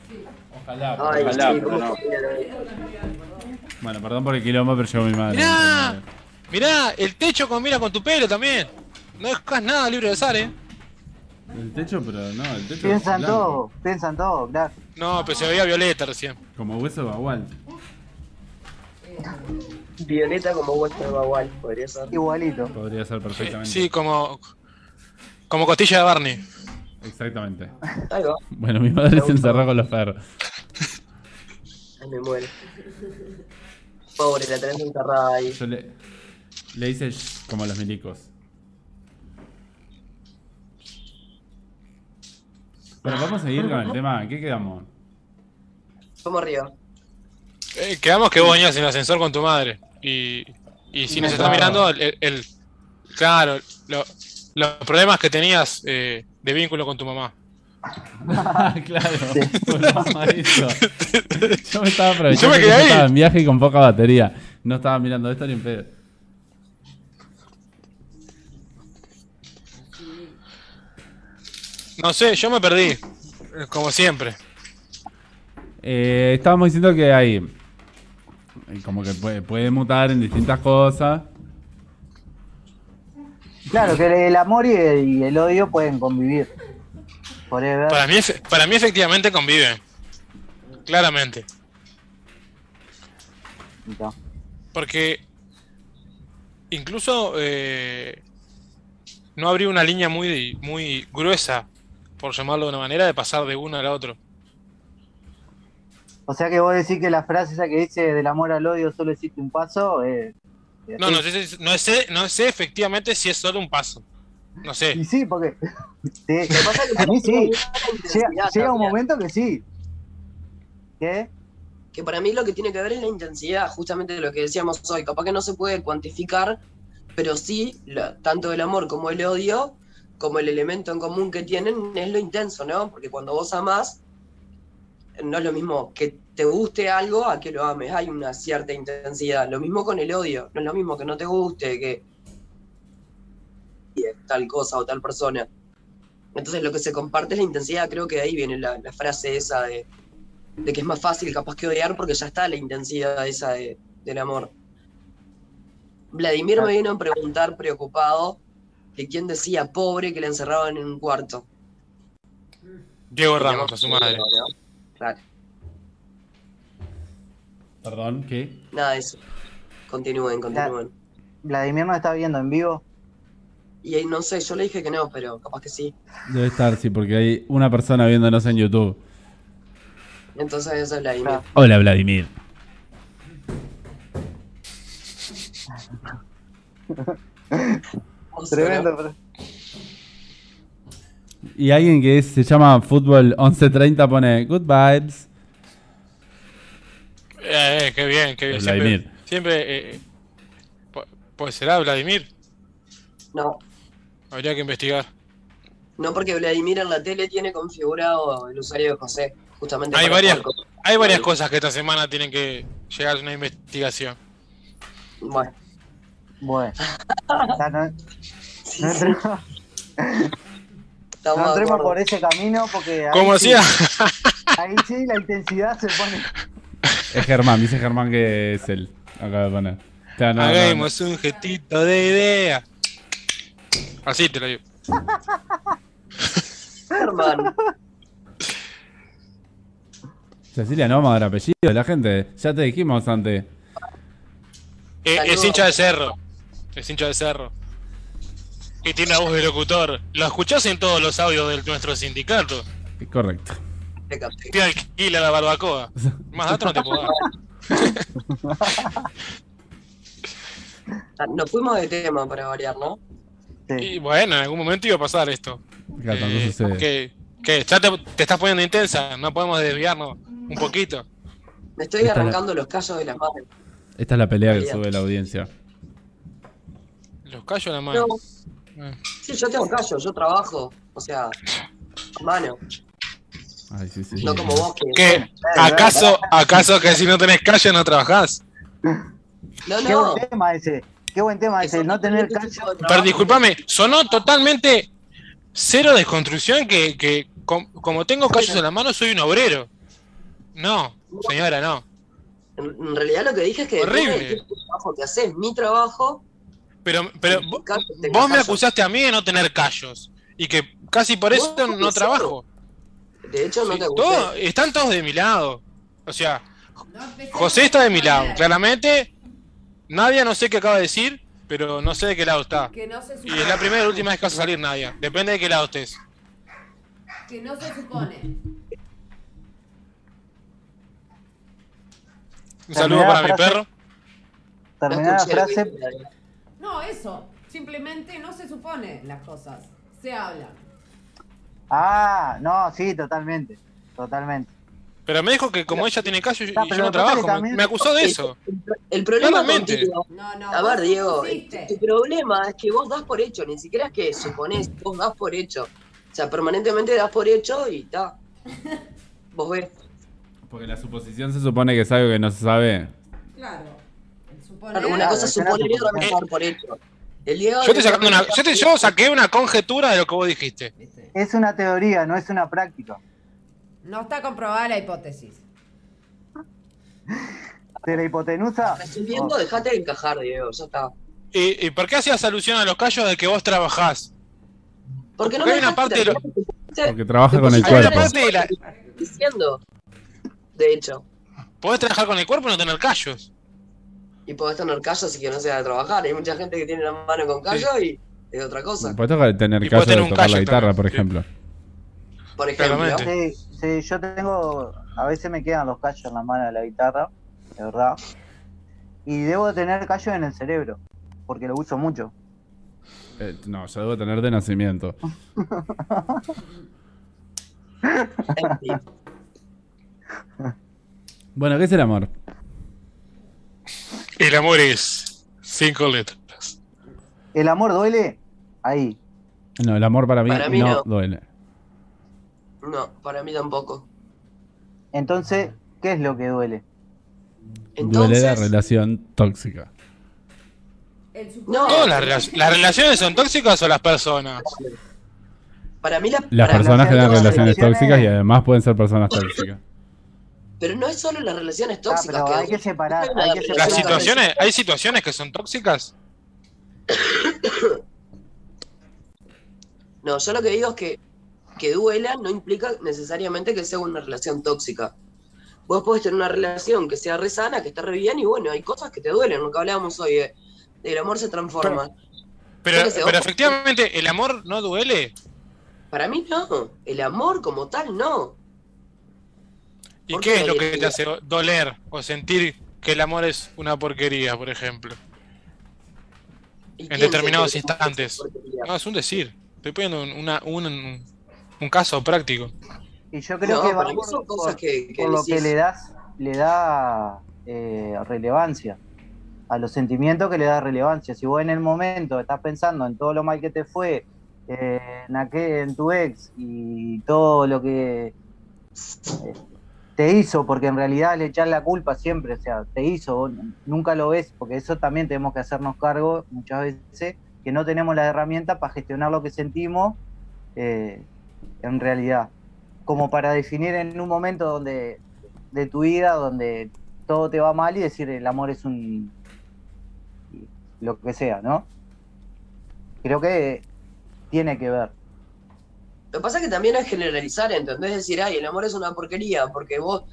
Ojalá. Ay, Ojalá, sí, pero ¿cómo no. Bueno, perdón por el quilombo, pero llegó mi madre. Mirá, mirá, el techo combina con tu pelo también. No dejas nada libre de azar, eh. El techo, pero no, el techo. Piensan es todo, piensan todo, Black. No, pero se veía violeta recién. Como hueso de bagual. Violeta como vuestro de Bagual, podría ser. Igualito. Podría ser perfectamente. Sí, como. Como costilla de Barney. Exactamente. Bueno, mi madre se encerró con los perros. ahí me muero. Pobre, la tenés encerrada ahí. Yo le, le hice como los milicos. Pero vamos a seguir con el tema. ¿En qué quedamos? Vamos arriba. Eh, quedamos que vos venías en el ascensor con tu madre. Y, y si nos está mirando, el, el- claro, lo- los problemas que tenías eh, de vínculo con tu mamá. <laughs> claro, eso. <laughs> Yo me estaba aprovechando Yo me que quedé ahí. estaba en viaje y con poca batería. No estaba mirando esto ni en pedo. No sé, yo me perdí. Como siempre. Eh, estábamos diciendo que hay. Como que puede, puede mutar en distintas cosas. Claro, que el amor y el, y el odio pueden convivir. Forever. Para mí, efe- para mí efectivamente conviven. Claramente. No. Porque incluso eh, no habría una línea muy, muy gruesa, por llamarlo de una manera, de pasar de uno al otro. O sea que vos decís que la frase esa que dice del amor al odio solo existe un paso. Eh, No, no sé, no sé, no sé efectivamente si es solo un paso. No sé. Y sí, porque. <laughs> Sí, Lo que pasa es que a mí <laughs> sí. Llega, un momento que sí. ¿Qué? Que para mí lo que tiene que ver es la intensidad, justamente de lo que decíamos hoy. Capaz que no se puede cuantificar, pero sí, la- tanto el amor como el odio, como el elemento en común que tienen, es lo intenso, ¿no? Porque cuando vos amás, no es lo mismo que te guste algo a que lo ames. Hay una cierta intensidad. Lo mismo con el odio. No es lo mismo que no te guste, que tal cosa o tal persona. Entonces lo que se comparte es la intensidad. Creo que de ahí viene la, la frase esa de, de que es más fácil capaz que odiar porque ya está la intensidad esa de- del amor. Vladimir me vino a preguntar preocupado que quién decía pobre que le encerraban en un cuarto. Diego Ramos, a su madre. Claro, Perdón, ¿qué? nada eso. Continúen, continúen. Vladimir nos está viendo en vivo. Y ahí no sé, yo le dije que no, pero capaz que sí. Debe estar, sí, porque hay una persona viéndonos en YouTube. Entonces eso es Vladimir. Claro. Hola, Vladimir. <laughs> Tremendo. Y alguien que es- se llama Fútbol 1130 pone Good vibes. Eh, eh, qué bien, qué bien. Es Siempre, Vladimir. siempre eh, pu- pues será Vladimir. No, Habría que investigar. no porque Vladimir en la tele tiene configurado el usuario de José. Justamente Hay varias, hay varias cosas que esta semana tienen que llegar a una investigación. Bueno, Bueno. <laughs> Sí, no <laughs> entremos, estamos no de entremos acuerdo. por ese camino porque Como sí, decía, <laughs> ahí sí la intensidad se pone. Es Germán, dice Germán que es él. Acaba de poner. Claro, no, no, no. hagamos un jetito de idea. Así te lo digo. <laughs> Hermano, Cecilia, no vamos a dar apellido de la gente. Ya te dijimos antes. Eh, es hincha de cerro. Es hincha de cerro. Y tiene la voz de locutor. Lo escuchás en todos los audios de nuestro sindicato. Correcto. te alquila la barbacoa. Más datos no te puedo dar. Nos fuimos de tema para variar, ¿no? Sí. Y bueno, en algún momento iba a pasar esto. Tanto Eh, que, que ya te, te estás poniendo intensa, no podemos desviarnos un poquito. Me estoy Esta la- arrancando los callos de las manos. Esta es la pelea que sube la audiencia. Los callos en la. No, Eh. Sí, yo tengo callos, yo trabajo. O sea, a mano. Ay, sí, sí. No como vos que. ¿Qué? ¿Acaso, ¿Acaso que si no tenés callo no trabajás? No, Qué no. buen tema ese. Qué buen tema ese. No tener callo. Pero discúlpame, sonó totalmente cero desconstrucción que, que com- como tengo callos en la mano soy un obrero. No, señora, no. En, en realidad lo que dije es que Horrible. de qué trabajo que haces. Mi trabajo. Pero, pero vo- callo, tengo vos me acusaste a mí de no tener callos. Y que casi por eso No, trabajo. De hecho, no Sí, te todo- gusté. están todos de mi lado. O sea, José está de mi a lado. Claramente, Nadia no sé qué acaba de decir, pero no sé de qué lado está. Que no se Y es la primera y última vez que vas a salir, Nadia. Depende de qué lado estés. Que no se supone. Un saludo Terminada para mi perro. Terminar la frase. No, eso. Simplemente no se supone las cosas. Se hablan. Ah, no, sí, totalmente. Totalmente. Pero me dijo que como ella tiene y Ah, y yo no trabajo, me- también- me acusó de eso. El problema Claramente. contigo- No, no. A ver, Diego, tu problema es que vos das por hecho, ni siquiera es que suponés, vos das por hecho. O sea, permanentemente das por hecho y está. <laughs> Vos ves. Porque la suposición se supone que es algo que no se sabe. Claro. Suponer. Claro, una cosa es suponer y otra es por hecho. El Diego Yo, te sacando una, yo, te- yo saqué una conjetura de lo que vos dijiste. Es una teoría, no es una práctica. No está comprobada la hipótesis. De la hipotenusa. Estoy viendo, dejate de encajar, Diego, ya está. ¿Y, y por qué hacías alusión a los callos de que vos trabajás? Porque no me hay una parte de lo- Porque trabaja con el cuerpo. parte de la... diciendo. De hecho. Podés trabajar con el cuerpo y no tener callos. Y podés tener callo si que no sea de trabajar. Hay mucha gente que tiene la mano con callo y es otra cosa. Tocar- tener Y tener de un tocar la guitarra, también, por sí. ejemplo. Por ejemplo. Sí, sí, yo tengo. A veces me quedan los callos en la mano de la guitarra, de verdad. Y debo tener callos en el cerebro, porque lo uso mucho. Eh, no, yo debo tener de nacimiento. <laughs> Bueno, ¿qué es el amor? El amor es cinco letras. ¿El amor duele? Ahí. No, el amor para mí, Para mí no, no. duele. No, para mí tampoco. Entonces, ¿qué es lo que duele? Duele la relación tóxica. No. Todas las, rela- las relaciones son tóxicas o las personas. para mí la, Las para- personas relaciones relaciones- tóxicas y además pueden ser personas tóxicas. Pero no es solo las relaciones Ah, tóxicas. pero hay que que separar, Hay hay que relación Las separar. situaciones, hay situaciones que son tóxicas. <coughs> No, yo lo que digo es que que duela no implica necesariamente que sea una relación tóxica. Vos podés tener una relación que sea re sana, que esté re bien, y bueno, hay cosas que te duelen, lo que hablábamos hoy, de, el amor se transforma. Pero, pero ojo. efectivamente, ¿el amor no duele? Para mí no, el amor como tal no. ¿Y ¿Por qué qué es lo que te hace doler o sentir que el amor es una porquería, por ejemplo? ¿Y En determinados instantes. No, es un decir. Estoy poniendo un, una- un, un caso práctico. Y yo creo No, que va por, son cosas por- que, que por lo que le das, le da eh, relevancia. A los sentimientos que le da relevancia. Si vos en el momento estás pensando en todo lo mal que te fue, eh, en, aquel- en tu ex y todo lo que eh, te hizo, porque en realidad le echar la culpa siempre, o sea, te hizo, nunca lo ves, porque eso también tenemos que hacernos cargo muchas veces, que no tenemos la herramienta para gestionar lo que sentimos eh, en realidad como para definir en un momento donde de tu vida donde todo te va mal y decir el amor es un lo que sea, ¿no? Creo que tiene que ver. Lo que pasa es que también es generalizar, ¿entendés? Decir, ay, el amor es una porquería, porque vos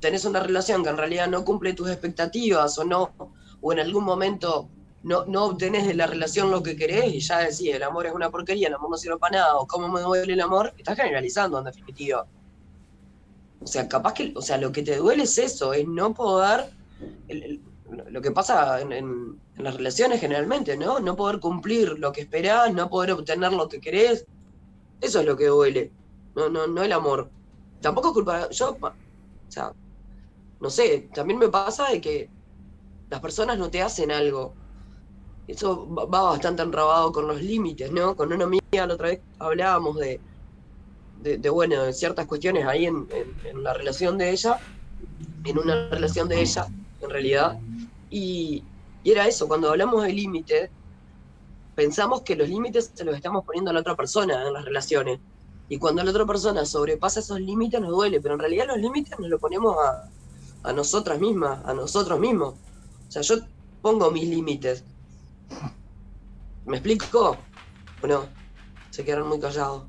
tenés una relación que en realidad no cumple tus expectativas o no, o en algún momento no, no obtenés de la relación lo que querés y ya decís, el amor es una porquería, el amor no sirve para nada, o cómo me duele el amor, estás generalizando en definitiva. O sea, capaz que, o sea, lo que te duele es eso, es no poder, lo que pasa en, en- en las relaciones generalmente, ¿no? No poder cumplir lo que esperás, no poder obtener lo que querés. Eso es lo que duele. No, no, no el amor. Tampoco es culpa. Yo, o sea, no sé, también me pasa de que las personas no te hacen algo. Eso va bastante enrabado con los límites, ¿no? Con una amiga la otra vez hablábamos de, de, bueno, de ciertas cuestiones ahí en, la relación de ella, en una relación de ella, en realidad. Y, y era eso, cuando hablamos de límites, pensamos que los límites se los estamos poniendo a la otra persona en las relaciones. Y cuando la otra persona sobrepasa esos límites nos duele, pero en realidad los límites nos los ponemos a, a nosotras mismas, a nosotros mismos. O sea, yo pongo mis límites. ¿Me explico? ¿O no? Se quedaron muy callados.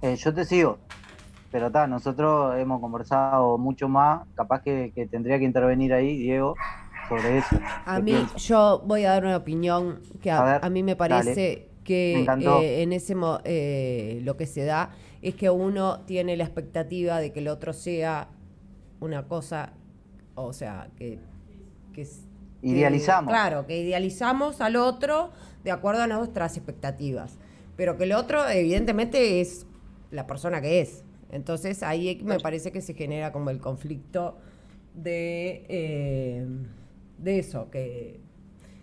Eh, yo te sigo, pero está, nosotros hemos conversado mucho más, capaz que, que tendría que intervenir ahí, Diego, sobre eso. A ¿Qué mí, piensas? yo voy a dar una opinión que a, A ver, a mí me parece que eh, en ese mo- eh, lo que se da es que uno tiene la expectativa de que el otro sea una cosa, o sea, que, que es- que- Idealizamos. claro, que idealizamos al otro de acuerdo a nuestras expectativas, pero que el otro evidentemente es la persona que es. Entonces ahí me parece que se genera como el conflicto de, eh, de eso, que,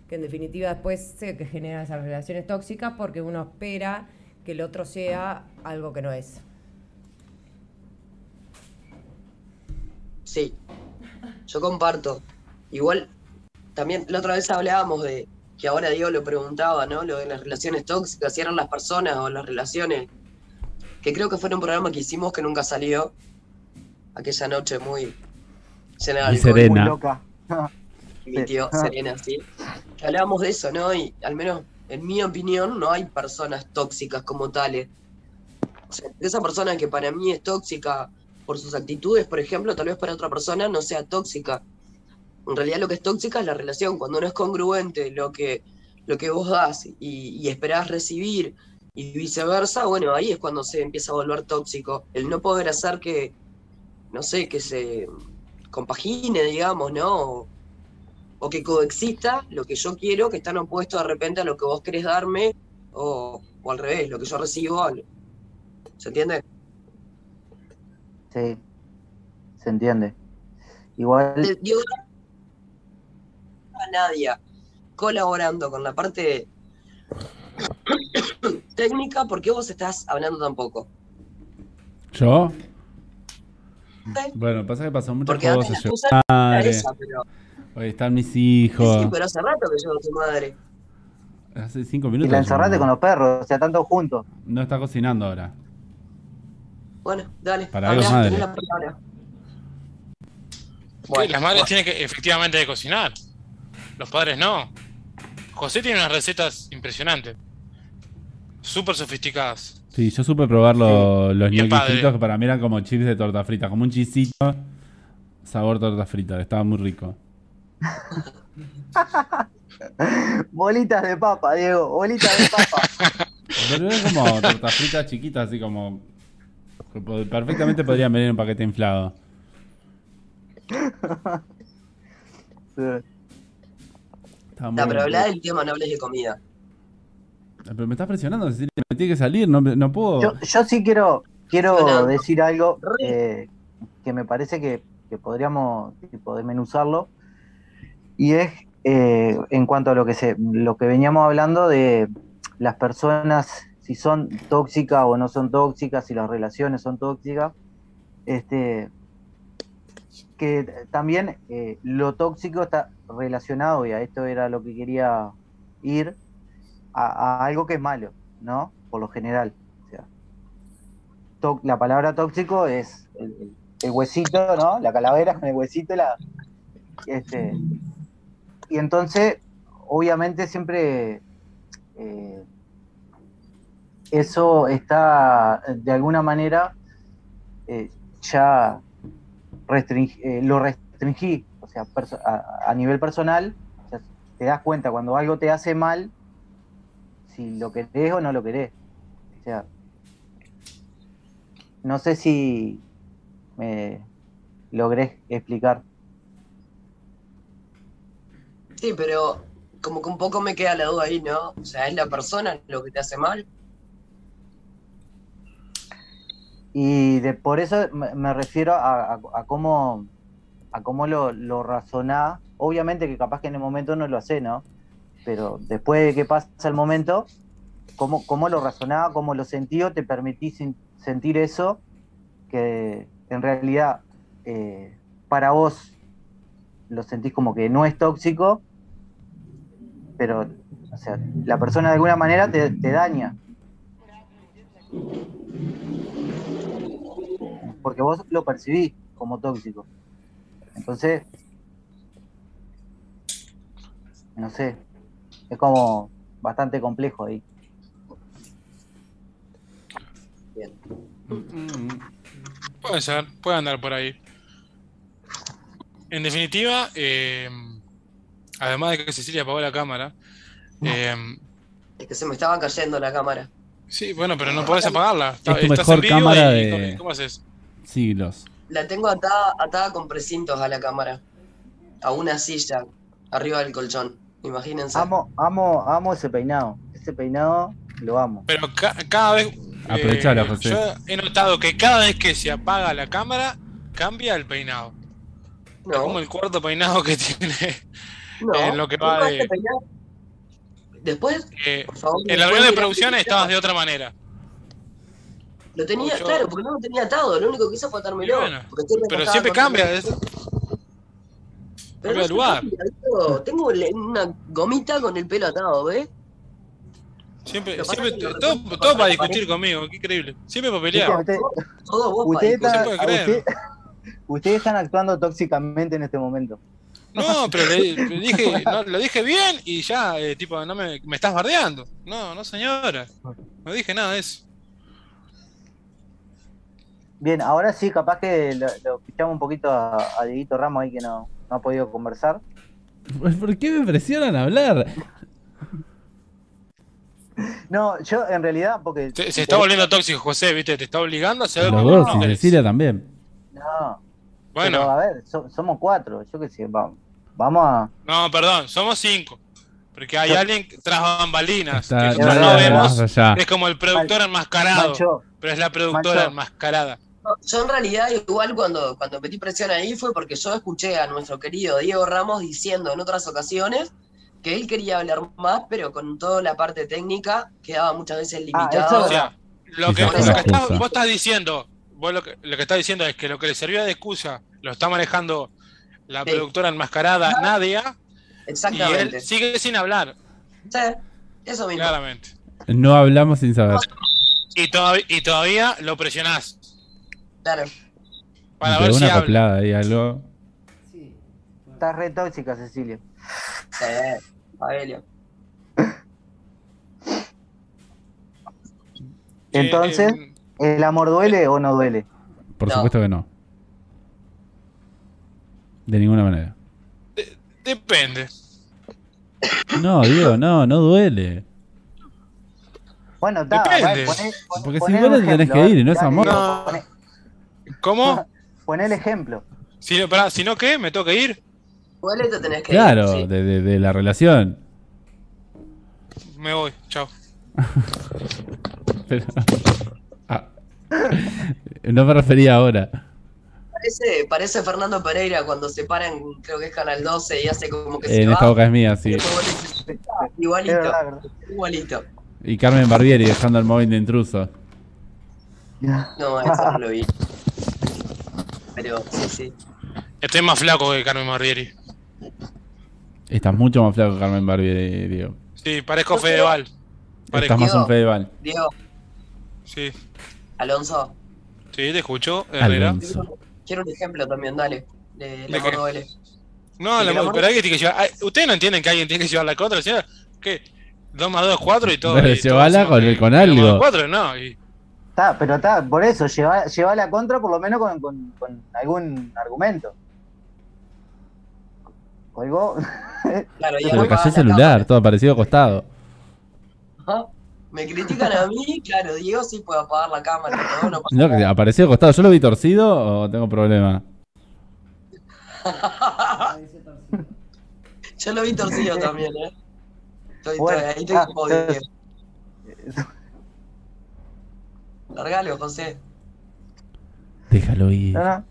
que en definitiva después se que generan esas relaciones tóxicas porque uno espera que el otro sea algo que no es. Sí, yo comparto. Igual, también la otra vez hablábamos de que ahora Diego lo preguntaba, ¿no? Lo de las relaciones tóxicas, si eran las personas o las relaciones, que creo que fue un programa que hicimos que nunca salió, aquella noche muy llena de alcohol, serena. Muy loca. Mi tío Serena, sí. Hablábamos de eso, ¿no? Y al menos en mi opinión no hay personas tóxicas como tales. O sea, esa persona que para mí es tóxica por sus actitudes, por ejemplo, tal vez para otra persona no sea tóxica. En realidad lo que es tóxica es la relación, cuando no es congruente lo que, lo que vos das y, y esperás recibir y viceversa, bueno, ahí es cuando se empieza a volver tóxico. El no poder hacer que, no sé, que se compagine, digamos, ¿no? O, que coexista lo que yo quiero, que están opuestos de repente a lo que vos querés darme, o, o al revés, lo que yo recibo. ¿Se entiende? Sí, se entiende. Igual, a Nadia colaborando con la parte <coughs> técnica, ¿por qué vos estás hablando tan poco? ¿Yo? ¿Sí? Bueno, pasa que pasó muchas Porque antes cosas. la Yo, excusa era madre, esa, pero, hoy están mis hijos. sí, pero hace rato que llegó tu madre. Hace cinco y minutos. la encerraste con los perros, o sea, tanto juntos. No está cocinando ahora. Bueno, dale, Para algo, madre. tenés la palabra. Las madres tienen que efectivamente que cocinar. Los padres no. José tiene unas recetas impresionantes. Súper sofisticadas. Sí, yo supe probar lo- los Qué ñoquis padre. fritos que para mí eran como chips de torta frita, como un chisito sabor torta frita, estaba muy rico. <laughs> Bolitas de papa, Diego, bolitas de papa. Pero es como torta frita chiquita, así como que perfectamente podrían venir en un paquete inflado. <laughs> Sí. Estaba muy No, pero habla del tema, no hables de comida. Pero me estás presionando, Cecilia, me tiene que salir, no, no puedo. Yo, yo sí quiero, quiero decir algo eh, que me parece que, que podríamos tipo, desmenuzarlo. Y es eh, en cuanto a lo que se, lo que veníamos hablando de las personas, si son tóxicas o no son tóxicas, si las relaciones son tóxicas. Este, que también eh, lo tóxico está relacionado, y a esto era lo que quería ir, a, algo que es malo, ¿no? Por lo general. La palabra tóxico es el- el huesito, ¿no? La calavera con el huesito, la, este, y entonces, obviamente siempre eh, eso está de alguna manera eh, ya restring- eh, lo restringí, o sea, a, nivel personal, te das cuenta cuando algo te hace mal, si lo querés o no lo querés. O sea, no sé si me logré explicar. Sí, pero como que un poco me queda la duda ahí, ¿no? O sea, ¿es la persona lo que te hace mal? Y de, por eso me, refiero a, cómo, a cómo lo, lo razonás. Obviamente que capaz que en el momento no lo hace, ¿no? Pero después de que pasa el momento, cómo, cómo lo razonás, cómo lo sentí o te permitís sentir eso, que en realidad eh, para vos lo sentís como que no es tóxico, pero o sea, la persona de alguna manera te, te daña. porque vos lo percibís como tóxico. Entonces, no sé, es como bastante complejo ahí. Bien. Puede ser, puede andar por ahí. En definitiva, eh, además de que Cecilia apagó la cámara, eh, Es que se me estaba cayendo la cámara. sí, bueno, pero no podés apagarla. Está- Es tu estás mejor en vivo cámara y- de- ¿cómo, haces? Siglos. La tengo atada, atada con precintos a la cámara. A una silla, arriba del colchón. Imagínense. Amo, amo, amo ese peinado. Ese peinado lo amo. Pero ca- cada vez. Aprovechala, eh, José. Yo he notado que cada vez que se apaga la cámara, cambia el peinado. Es no, como el cuarto peinado que <laughs> tiene. No. en lo que va ¿No de-? Después, eh, por favor. en la reunión de producción estabas de otra manera. Lo tenía, Yo- claro, porque no lo tenía atado. Lo único que hizo fue atármelo. Bueno, Pero siempre cambia. es- Pero no lugar. Tengo una gomita con el pelo atado, ¿ves? Siempre, pasa siempre lo todo, todo para discutir conmigo, qué increíble. Siempre para pelear. usted- usted- <laughs> ustedes están actuando tóxicamente en este momento. No, <laughs> pero le, le dije, no, lo dije bien y ya, eh, tipo, no me, me estás bardeando. No, no señora. No dije nada de eso. Bien, ahora sí, capaz que lo, lo escuchamos un poquito a, a Dieguito Ramos ahí que no, no ha podido conversar. ¿Por qué me presionan a hablar? No, yo en realidad, porque. Se, se está volviendo tóxico, José, ¿viste? Te está obligando a hacer Los dos no y. Cecilia también. No, pero Bueno, a ver, so- somos cuatro, yo qué sé, vamos, vamos a. no, perdón, somos cinco. Porque hay alguien tras bambalinas Está, que es nosotros verdad, no es vemos. más allá. Es como el productor enmascarado, Mancho, pero es la productora Mancho. enmascarada. Yo en realidad igual cuando, cuando metí presión ahí fue porque yo escuché a nuestro querido Diego Ramos diciendo en otras ocasiones que él quería hablar más, pero con toda la parte técnica quedaba muchas veces Ah, limitado. eso O sea, lo que, lo que vos estás diciendo, vos lo que, lo que estás diciendo es que lo que le servía de excusa lo está manejando la Sí. productora enmascarada Nadia y Exactamente. él sigue sin hablar, Sí, eso mismo. claramente. No hablamos sin saber. Y, todavía y todavía lo presionás Claro. para ver si una habla. acoplada ahí, algo. estás re tóxica, Cecilia. Sí, Aurelio. Entonces, Eh, ¿el amor duele o no duele? Por No. supuesto que no. De ninguna manera. de- depende. No, Diego, no, no duele. Bueno, está. Depende. Poné, poné- Porque si duele tenés que ir, y no es amor. No. poné- ¿Cómo? Poné el ejemplo. Si no, pará, si no, ¿qué? ¿Me tengo que ir? Igual te tenés que Claro, ir. sí. de, de- de la relación. Me voy, chao. <laughs> Pero- Ah. No me refería ahora. Parece, parece Fernando Pereira cuando se para en, creo que es Canal 12 y hace como que se En va. esta boca es mía, sí. Y después vos decís, "Ah, Es Igualito, igualito. Y Carmen Barbieri dejando el móvil de intruso. No, eso no lo vi. Pero sí, sí. Estoy más flaco que Carmen Marrieri. Estás mucho más flaco que Carmen Barbieri, Diego. Sí, parezco Fedeval. Parezco. Estás más Diego. un Fedeval. Diego, Sí, Alonso, sí, te escucho, Herrera. Alonso. Quiero un ejemplo también, dale. De ¿De la duele. No, la- amor- pero alguien tiene que llevar. Ustedes no entienden que alguien tiene que llevar la contra, señora. ¿Qué? 2 más 2 es 4 y todo. Pero decimos con el- con algo. 4 no. Y, Está, pero está, por eso, lleva, lleva la contra por lo menos con, con- con algún argumento. Oigo, Claro, le cayó el la celular, todo aparecido acostado. cámara. Me critican a mí, claro, Diego sí puede apagar la cámara, pero no pasa No, que apareció acostado. ¿Yo lo vi torcido o tengo problema? nada. <laughs> Yo lo vi torcido también, ¿eh? Estoy, Bueno, estoy- ahí estoy ah, jodido. entonces- Largalo, José. Déjalo ir. No, no,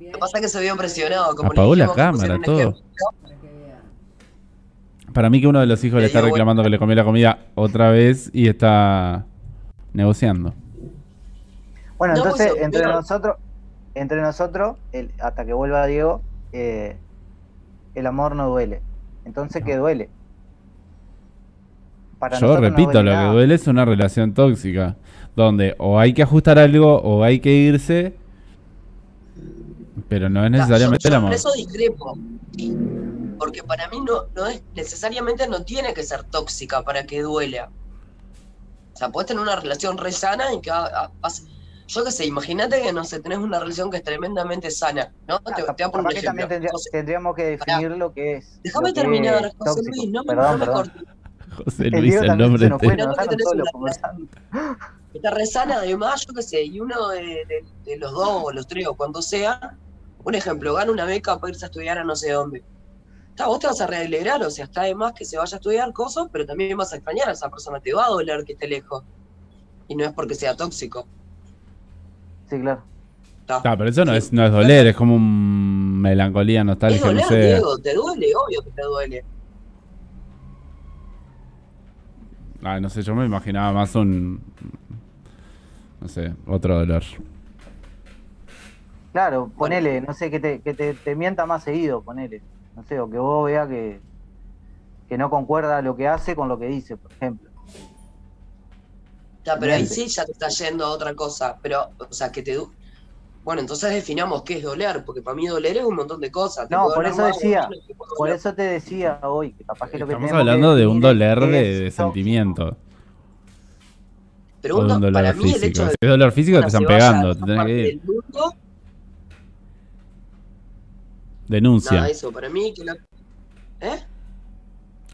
Lo que pasa es que se vio presionado. Como le Apagó la dijimos cámara, todo. ejemplo. Para mí que uno de los hijos le Le está reclamando que le comió la comida otra vez y está negociando. Bueno, No, pues, entonces, se entre nosotros, entre nosotros, el- hasta que vuelva Diego, eh, el amor no duele. Entonces, ¿qué duele? Para Yo no repito, lo que duele es una relación tóxica. Donde o hay que ajustar algo o hay que irse. Pero no es necesariamente Yo- yo el amor. Por eso discrepo. Porque para mí no, no es necesariamente no tiene que ser tóxica para que duela. O sea, puedes tener una relación re sana y que pase- Yo qué sé, imagínate que no sé, tenés una relación que es tremendamente sana, ¿no? Te, te voy a poner un que ejemplo. también tendría- José, tendríamos que definir lo que es. Déjame terminar, es José tóxico. Luis, no me, perdón, no me cortes. José Luis, el nombre de- tenés una conversando. Está re sana, además, yo qué sé, y uno de, de- de los dos o los tres o cuando sea, un ejemplo, gana una beca para irse a estudiar a no sé dónde. Está, vos te vas a realegrar, o sea, está de más que se vaya a estudiar cosas, pero también vas a extrañar a esa persona, te va a doler que esté lejos. Y no es porque sea tóxico. Sí, claro. Está. Ah, pero eso no es, no es doler, es como un melancolía, Es nostalgia, no doler, sé. Diego, te duele, obvio que te duele. Ah, no sé, yo me imaginaba más un. No sé, otro dolor. Claro, ponele, no sé, que te, que te, te mienta más seguido, ponele. No sé, o que vos veas que, que no concuerda lo que hace con lo que dice, por ejemplo. Está, pero ahí sí ya te está yendo a otra cosa. Pero, o sea, que te. du- Bueno, entonces definamos qué es doler, porque para mí doler es un montón de cosas. No, por eso decía, Por eso te decía hoy, que capaz que lo que Estamos hablando de un doler de, sentimiento. Pero un dolor para mí el físico. hecho de Si es dolor físico, te que están pegando, te esa tenés parte que ir. del mundo, Denuncia. nada, eso, para mí que la- ¿Eh?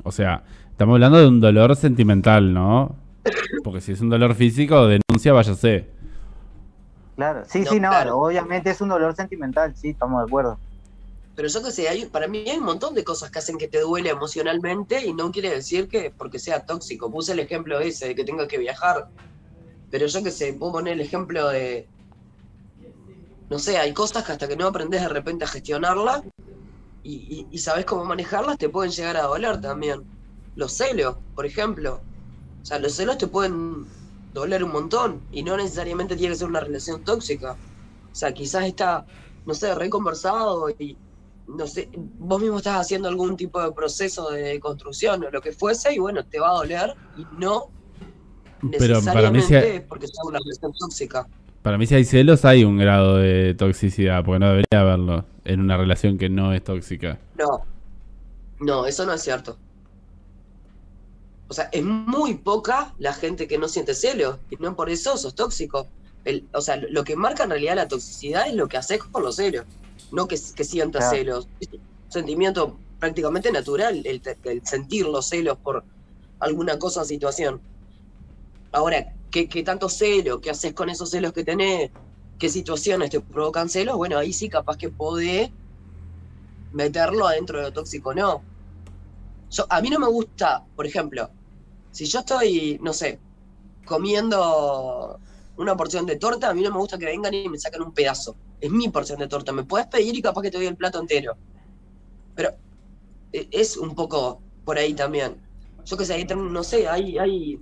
O sea, estamos hablando de un dolor sentimental, ¿no? <laughs> Porque si es un dolor físico, denuncia, váyase. Claro, sí, No, sí, no, claro. obviamente es un dolor sentimental, sí, estamos de acuerdo. Pero yo que sé, hay, para mí hay un montón de cosas que hacen que te duele emocionalmente y no quiere decir que porque sea tóxico. Puse el ejemplo ese de que tenga que viajar. Pero yo que sé, puedo poner el ejemplo de. No sé, hay cosas que hasta que no aprendes de repente a gestionarlas y, y, y sabes cómo manejarlas, te pueden llegar a doler también. Los celos, por ejemplo. O sea, los celos te pueden doler un montón y no necesariamente tiene que ser una relación tóxica. O sea, quizás está, no sé, reconversado y, no sé, vos mismo estás haciendo algún tipo de proceso de construcción o lo que fuese y bueno, te va a doler y no Pero para mí, necesariamente porque sea una relación tóxica. Para mí si hay celos hay un grado de toxicidad, porque no debería haberlo en una relación que no es tóxica. No, no, eso no es cierto. O sea, es muy poca la gente que no siente celos y no por eso sos tóxico. El- o sea, lo que marca en realidad la toxicidad es lo que haces con los celos, no que, que sientas Claro. celos. Es un sentimiento prácticamente natural el, el sentir los celos por alguna cosa o situación. Ahora, ¿qué, qué tanto celo? ¿Qué haces con esos celos que tenés? ¿Qué situaciones te provocan celos? Bueno, ahí sí capaz que podés meterlo adentro de lo tóxico, no. Yo, a mí no me gusta, por ejemplo, si yo estoy, no sé, comiendo una porción de torta, a mí no me gusta que vengan y me saquen un pedazo. Es mi porción de torta. Me puedes pedir y capaz que te doy el plato entero. Pero eh, es un poco por ahí también. Yo qué sé, no sé, hay, hay,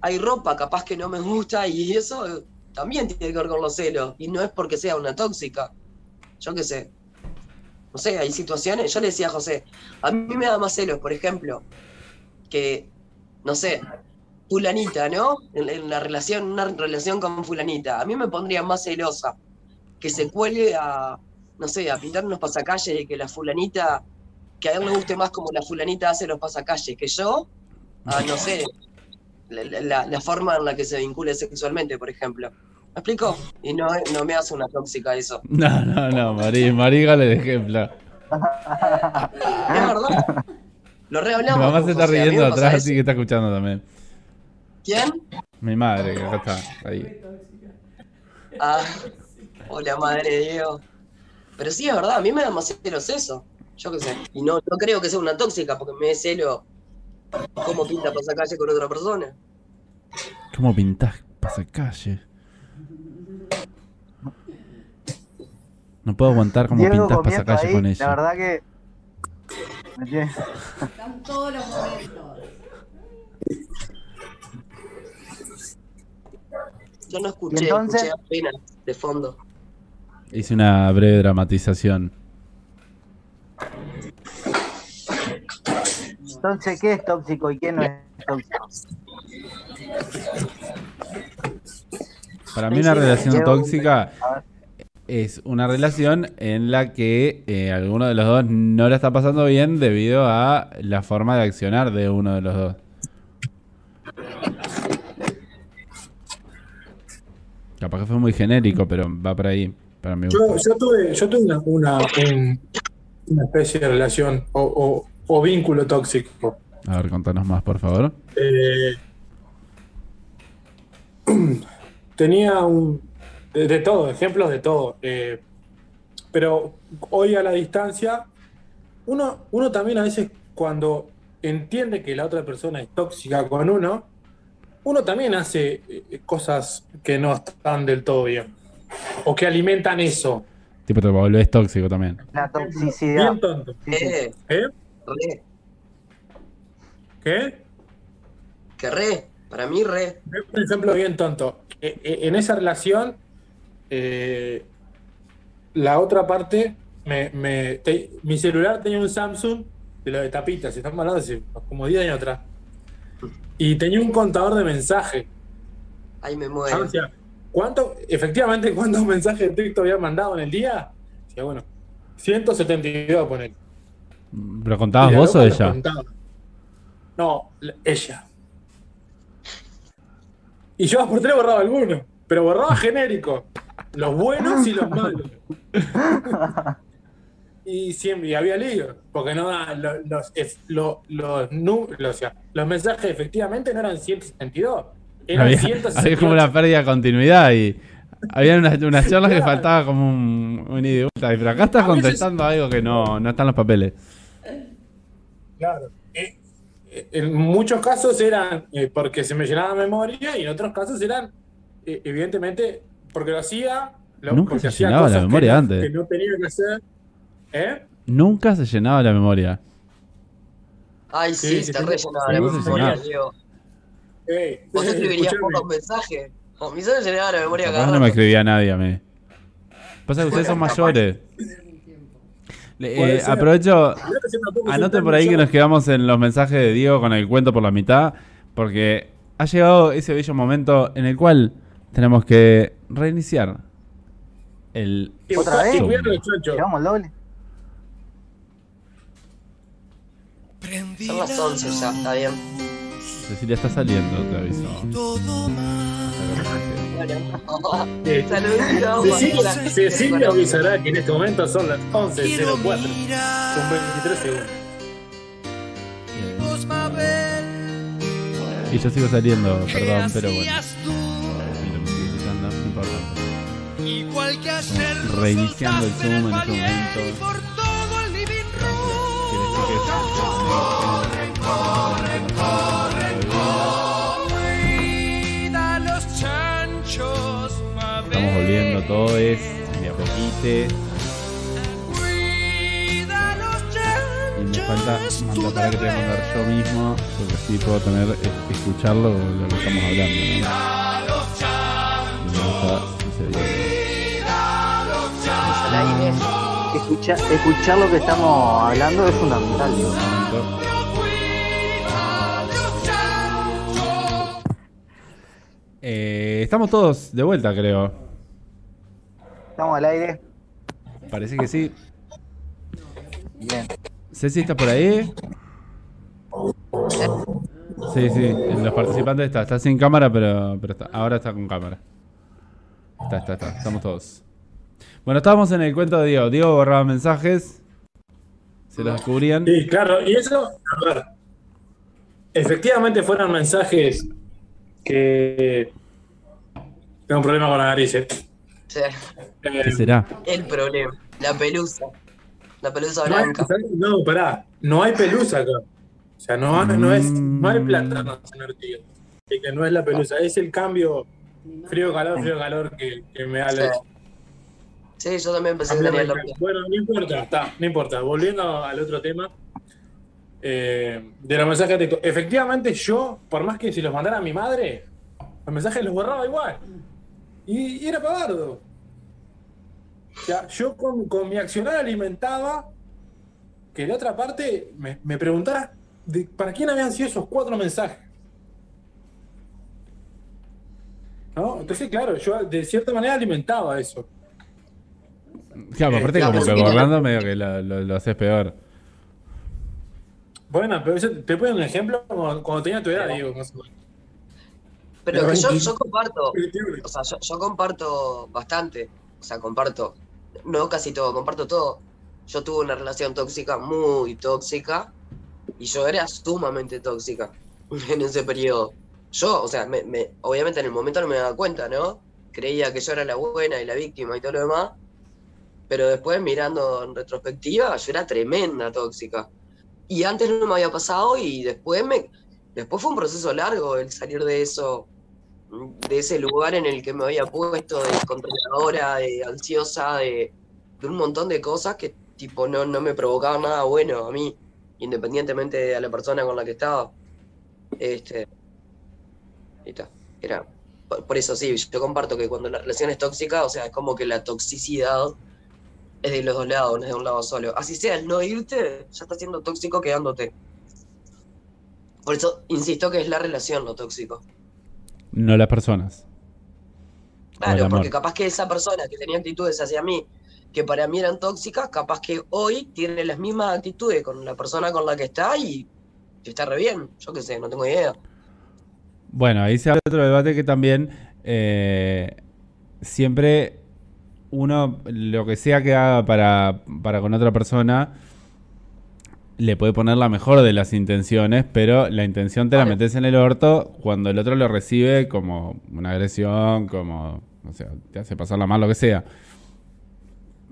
hay ropa capaz que no me gusta y eso también tiene que ver con los celos. Y no es porque sea una tóxica. Yo qué sé. No sé, hay situaciones. Yo le decía a José, a mí me da más celos, por ejemplo, que, no sé, fulanita, ¿no? En, en la relación, una relación con fulanita. A mí me pondría más celosa que se cuelgue a, no sé, a pintar unos pasacalles y que la fulanita, que a él le guste más como la fulanita hace los pasacalles que yo, a, no sé, la, la- la forma en la que se vincule sexualmente, por ejemplo. ¿Me explico? Y no, no me hace una tóxica eso. <laughs> No, no, no, Marí, Marígale de ejemplo. <laughs> Es verdad. Lo Mi rehablamos. mamá con se está riendo atrás, así que está escuchando también. ¿Quién? Mi madre, que acá está, ahí. Ah, hola madre de Diego. Pero sí, es verdad, a mí me da más celos eso. Yo qué sé. Y no, no creo que sea una tóxica porque me celo cómo pinta pasacalle con otra persona. ¿Cómo pintás pasacalle? No puedo aguantar cómo Diego pintas comienza pasacalle ahí, con La ella. verdad que. Están todos los momentos. Yo no escuché, ¿Y entonces? escuché apenas de fondo. Hice una breve dramatización. Entonces, ¿qué es tóxico y qué no es tóxico? Para mí una relación tóxica es una relación en la que eh, alguno de los dos no la está pasando bien debido a la forma de accionar de uno de los dos. Capaz que fue muy genérico, pero va por ahí. Para mi Yo, tuve, yo tuve una, una, un- una especie de relación o, o- o vínculo tóxico. A ver, contanos más, por favor. Eh, <clears throat> tenía un. De, de todo, ejemplos de todo. eh, pero hoy a la distancia, uno, uno también a veces cuando entiende que la otra persona es tóxica con uno, uno también hace eh, cosas que no están del todo bien. O que alimentan eso. Tipo, te volvés tóxico también. La toxicidad. Bien tonto. Eh, ¿Eh? Re, ¿Qué? que re, para mí re. Un ejemplo bien tonto. Eh, eh, En esa relación, eh, la otra parte, me, me- te- mi celular tenía un Samsung de lo de tapitas, estamos hablando de hace como 10 años atrás. Y tenía un contador de mensajes. Ahí me Ah, muero. o sea, ¿cuánto, efectivamente, cuántos mensajes de texto había mandado en el día? Decía, bueno, 172 poner. ¿Pero contabas vos o ella? No, la- ella. Y yo por tres borraba alguno, pero borraba <laughs> genérico. Los buenos y los malos. y siempre y había lío, porque no lo- los, lo- los, los, sea, los mensajes efectivamente no eran 172, eran Había, 168. había como una pérdida de continuidad y había unas, unas charlas que faltaba como un, un vuelta. Pero acá estás A veces- contestando algo que no, no está en los papeles. Claro. Eh, eh, en muchos casos eran eh, porque se me llenaba la memoria y en otros casos eran, eh, evidentemente, porque lo hacía. lo- Nunca porque se hacía llenaba la cosas que memoria no- antes. Que no tenía que hacer. ¿Eh? Nunca se llenaba la memoria. Ay, sí, Sí, te re llenaba la memoria. Eh, Vos escribirías pocos mensajes. A mí se me llenaba la memoria cada no me escribía nadie a mí. Pasa que ustedes son mayores. Eh, aprovecho, anoten por ahí que nos quedamos en los mensajes de Diego con el cuento por la mitad, porque ha llegado ese bello momento en el cual tenemos que reiniciar el ¿Otra vez? ¿Llevamos el doble? Prendí Son las 11 ya, está bien. Cecilia está saliendo, te aviso. Eh, Saludos. Cecilia, Cecilia avisará que en este momento son las Quiero 11.04 con mirar 23 segundos. Y yo sigo saliendo, ¿qué perdón, pero bueno. Igual que ayer Reiniciando el Zoom en el este momento. y por todo volviendo todo es de a los Y me falta mandar para que te voy a mandar yo mismo, porque así puedo tener escucharlo lo que estamos hablando. ¿no? Y. Escucha, escuchar lo que estamos hablando es fundamental. digo. Eh, estamos todos de vuelta, creo. Estamos al aire. Parece que sí. Bien. Ceci está por ahí. Sí, sí, los participantes está. Está sin cámara, pero, pero está. ahora está con cámara. Está, está, está. Estamos todos. Bueno, estábamos en el cuento de Diego. Diego borraba mensajes. Se los descubrían. Sí, claro, y eso, a ver, efectivamente fueron mensajes que tengo un problema con la nariz. eh. Sí, Eh, ¿Qué será? el problema. La pelusa. La pelusa No, blanca. no, pará, no hay pelusa acá. O sea, no, no, es, no hay plátano en Artigas. Así que no es la pelusa, es el cambio frío-calor, frío-calor que, que me da la Sí. Yo también pensé que tenía la. Bueno, no importa, está, no importa. Volviendo al otro tema eh, de los mensajes de texto. Efectivamente, yo, por más que si los mandara a mi madre, los mensajes los borraba igual. Y, y era pagardo. O sea, yo con, con mi accionar alimentaba que la otra parte me, me preguntara de- para quién habían sido esos cuatro mensajes. ¿No? Entonces, claro, yo de cierta manera alimentaba eso. Claro, Eh, aparte como que borrando medio que lo, lo, lo haces peor. Bueno, pero eso- te pongo un ejemplo cuando, cuando tenía tu edad, digo. más o menos. Pero Pero que yo, comparto, o sea, yo, yo comparto bastante, o sea, comparto, no casi todo, comparto todo. Yo tuve una relación tóxica, muy tóxica, y yo era sumamente tóxica <laughs> en ese periodo. Yo, o sea, me, me- obviamente en el momento no me daba cuenta, ¿no? Creía que yo era la buena y la víctima y todo lo demás, pero después mirando en retrospectiva, yo era tremenda tóxica. Y antes no me había pasado y después me, después fue un proceso largo el salir de eso, de ese lugar en el que me había puesto de controladora, de ansiosa, de, un montón de cosas que tipo no, no me provocaban nada bueno a mí, independientemente de la persona con la que estaba. Este, era, por, por eso sí, yo comparto que cuando la relación es tóxica, o sea, es como que la toxicidad es de los dos lados, no es de un lado solo. Así sea, el no irte, ya está siendo tóxico quedándote. Por eso insisto que es la relación lo tóxico. No las personas. Claro, porque capaz que esa persona que tenía actitudes hacia mí, que para mí eran tóxicas, capaz que hoy tiene las mismas actitudes con la persona con la que está y está re bien. Yo qué sé, no tengo idea. Bueno, ahí se abre otro debate que también eh, siempre uno, lo que sea que haga para, para con otra persona, le puede poner la mejor de las intenciones, pero la intención te la metes en el orto cuando el otro lo recibe como una agresión, como, o sea, te hace pasarla mal, lo que sea.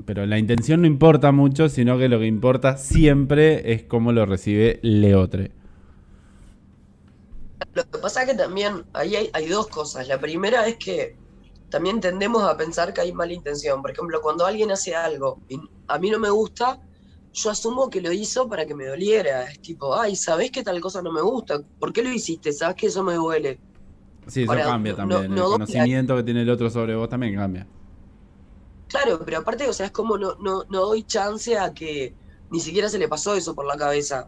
Pero la intención no importa mucho, sino que lo que importa siempre es cómo lo recibe Leotre. Lo que pasa es que también ahí hay, hay dos cosas. La primera es que también tendemos a pensar que hay mala intención. Por ejemplo, cuando alguien hace algo y a mí no me gusta, yo asumo que lo hizo para que me doliera. Es tipo, ay, ¿sabés que tal cosa no me gusta? ¿Por qué lo hiciste? ¿Sabes que eso me duele? Sí, eso Ahora, cambia no- también. no el conocimiento que tiene el otro sobre vos también cambia. Claro, pero aparte, o sea, es como no, no, no doy chance a que ni siquiera se le pasó eso por la cabeza.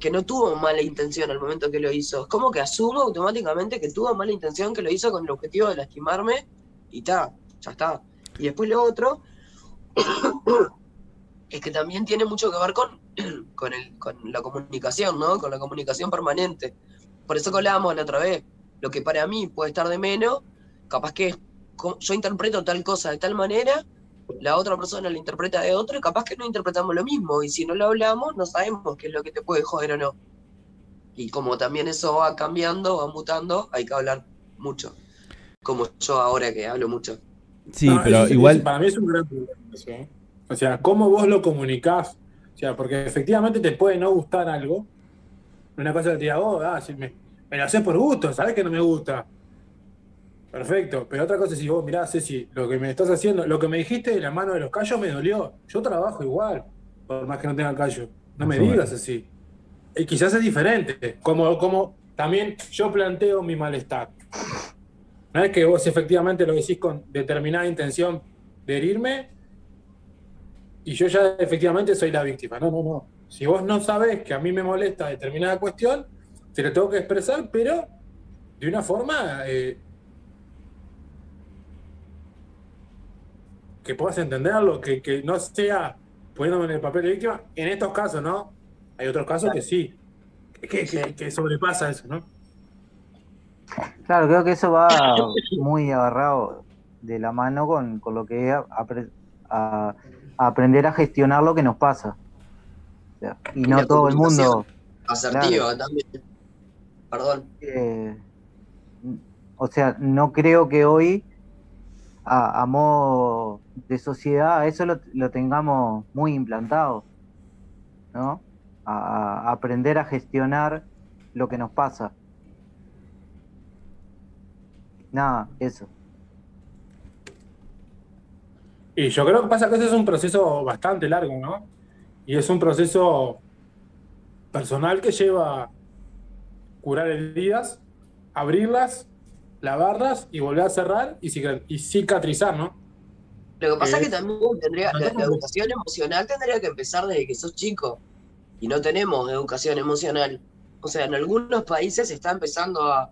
Que no tuvo mala intención al momento que lo hizo. Es como que asumo automáticamente que tuvo mala intención, que lo hizo con el objetivo de lastimarme y ta, ya está. Y después lo otro es que también tiene mucho que ver con, <clears throat> con, el, con la comunicación, ¿no? Con la comunicación permanente. Por eso que hablábamos la otra vez. Lo que para mí puede estar de menos, capaz que yo interpreto tal cosa de tal manera, la otra persona la interpreta de otra, y capaz que no interpretamos lo mismo, y si no lo hablamos, no sabemos qué es lo que te puede joder o no. Y como también eso va cambiando, va mutando, hay que hablar mucho. Como yo ahora que hablo mucho. Sí, No, pero igual. para mí es un gran problema. ¿eh? O sea, cómo vos lo comunicás. O sea, porque efectivamente te puede no gustar algo. Una cosa que te diga, oh, ah, si me, me lo haces por gusto, sabes que no me gusta. Perfecto. Pero otra cosa es si vos mirá, Ceci, lo que me estás haciendo, lo que me dijiste de la mano de los callos me dolió. Yo trabajo igual, por más que no tenga callo. No me digas así. Y quizás es diferente. Como, como también yo planteo mi malestar. No es que vos efectivamente lo decís con determinada intención de herirme y yo ya efectivamente soy la víctima. No, no, no. Si vos no sabés que a mí me molesta determinada cuestión, te lo tengo que expresar, pero de una forma eh, que puedas entenderlo, que, que no sea poniéndome en el papel de víctima. En estos casos, ¿no? Hay otros casos que sí, que, que- que sobrepasa eso, ¿no? Claro, creo que eso va muy agarrado de la mano con, con lo que a aprender a gestionar lo que nos pasa. O sea, y Y no todo el mundo. Asertiva también. Perdón. eh, o sea, no creo que hoy a, a modo de sociedad, eso lo, lo tengamos muy implantado, ¿no? A, a aprender a gestionar lo que nos pasa. Nada, eso. Y yo creo que pasa que ese es un proceso bastante largo, ¿no? Y es un proceso personal que lleva curar heridas, abrirlas, lavarlas y volver a cerrar y, y cicatrizar, ¿no? Lo que pasa es que también tendría, la, la educación emocional tendría que empezar desde que sos chico. Y no tenemos educación emocional. O sea, en algunos países se está empezando a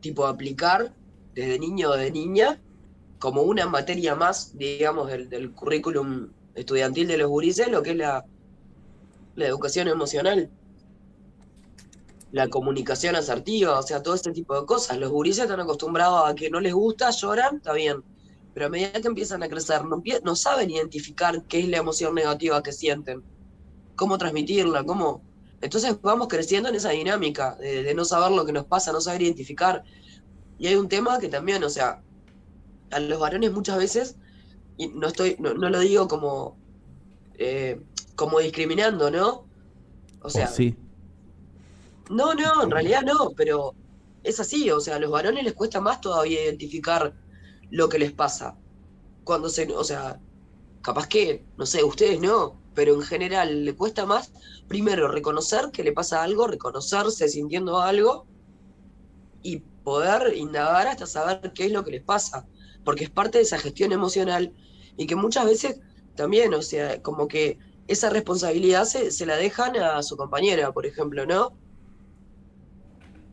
tipo aplicar desde niño o de niña como una materia más, digamos, del, currículum estudiantil de los gurises, lo que es la, la educación emocional. La comunicación asertiva, o sea, todo este tipo de cosas. Los gurises están acostumbrados a que no les gusta, lloran, está bien. Pero a medida que empiezan a crecer, no, saben identificar qué es la emoción negativa que sienten, cómo transmitirla, cómo... Entonces vamos creciendo en esa dinámica de no saber lo que nos pasa, no saber identificar. Y hay un tema que también, o sea, a los varones muchas veces, y no estoy, no, no lo digo como, eh, como discriminando, ¿no? O sea, sí. no, no, en realidad no, pero es así, o sea, a los varones les cuesta más todavía identificar lo que les pasa. Cuando se, o sea, capaz que, no sé, ustedes no, pero en general le cuesta más, primero, reconocer que le pasa algo, reconocerse sintiendo algo y poder indagar hasta saber qué es lo que les pasa, porque es parte de esa gestión emocional y que muchas veces también, o sea, como que esa responsabilidad se, se la dejan a su compañera, por ejemplo, ¿no?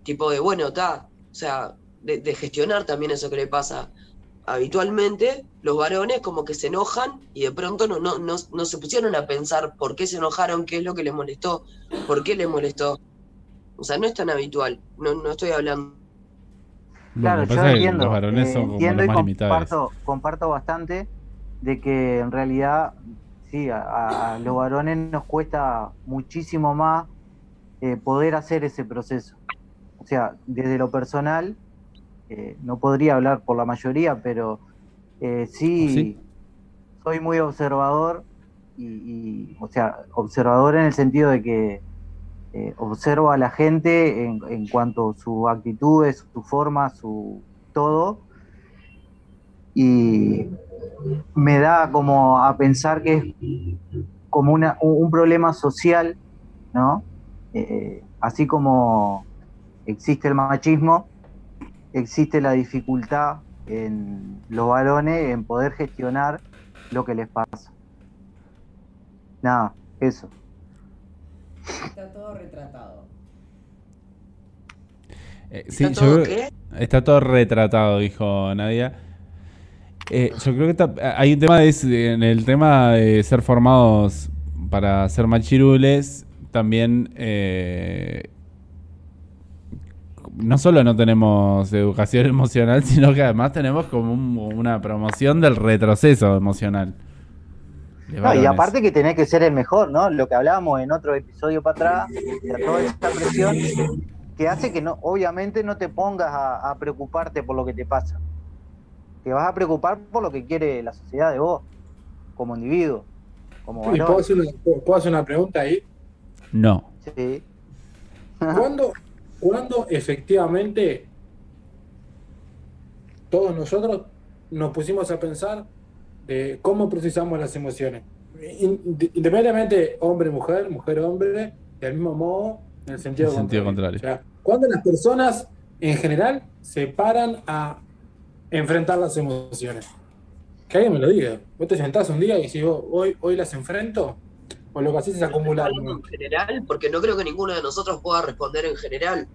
Tipo de, bueno, está, o sea, de, de gestionar también eso que le pasa. Habitualmente los varones como que se enojan y de pronto no, no, no, no se pusieron a pensar por qué se enojaron, qué es lo que les molestó, por qué les molestó. O sea, no es tan habitual, no, no estoy hablando. Claro, yo entiendo, los varones eh, son como entiendo los y limitados. comparto, bastante de que en realidad, sí, a, a los varones nos cuesta muchísimo más eh, poder hacer ese proceso. O sea, desde lo personal, eh, no podría hablar por la mayoría, pero eh, sí, ¿Sí? soy muy observador y, y, o sea, observador en el sentido de que eh, observo a la gente en, en cuanto a sus actitudes, su forma, su todo, y me da como a pensar que es como una, un, problema social, ¿no? Eh, así como existe el machismo, existe la dificultad en los varones en poder gestionar lo que les pasa. Nada, eso. Está todo retratado. Eh, sí, ¿Está yo todo creo- qué? está todo retratado, dijo Nadia. Eh, yo creo que está- hay un tema de, en el tema de ser formados para ser machirules, también eh, no solo no tenemos educación <laughs> emocional, sino que además tenemos como un- una promoción del retroceso emocional. No, y aparte que tenés que ser el mejor, ¿no? Lo que hablábamos en otro episodio para atrás, de toda esa presión que hace que no, obviamente no te pongas a, a preocuparte por lo que te pasa. Te vas a preocupar por lo que quiere la sociedad de vos, como individuo, como ¿Y varón. puedo hacer, una, puedo hacer una pregunta ahí? No. Sí. ¿Cuándo, cuándo efectivamente todos nosotros nos pusimos a pensar de cómo procesamos las emociones? In- Independientemente hombre-mujer, mujer-hombre, del mismo modo, en el sentido, En sentido contrario. O sea, cuando las personas en general se paran a enfrentar las emociones. Que alguien me lo diga. Vos te sentás un día y decís, "Oh, hoy, hoy las enfrento, o lo que haces es acumular. en general, porque no creo que ninguno de nosotros pueda responder en general.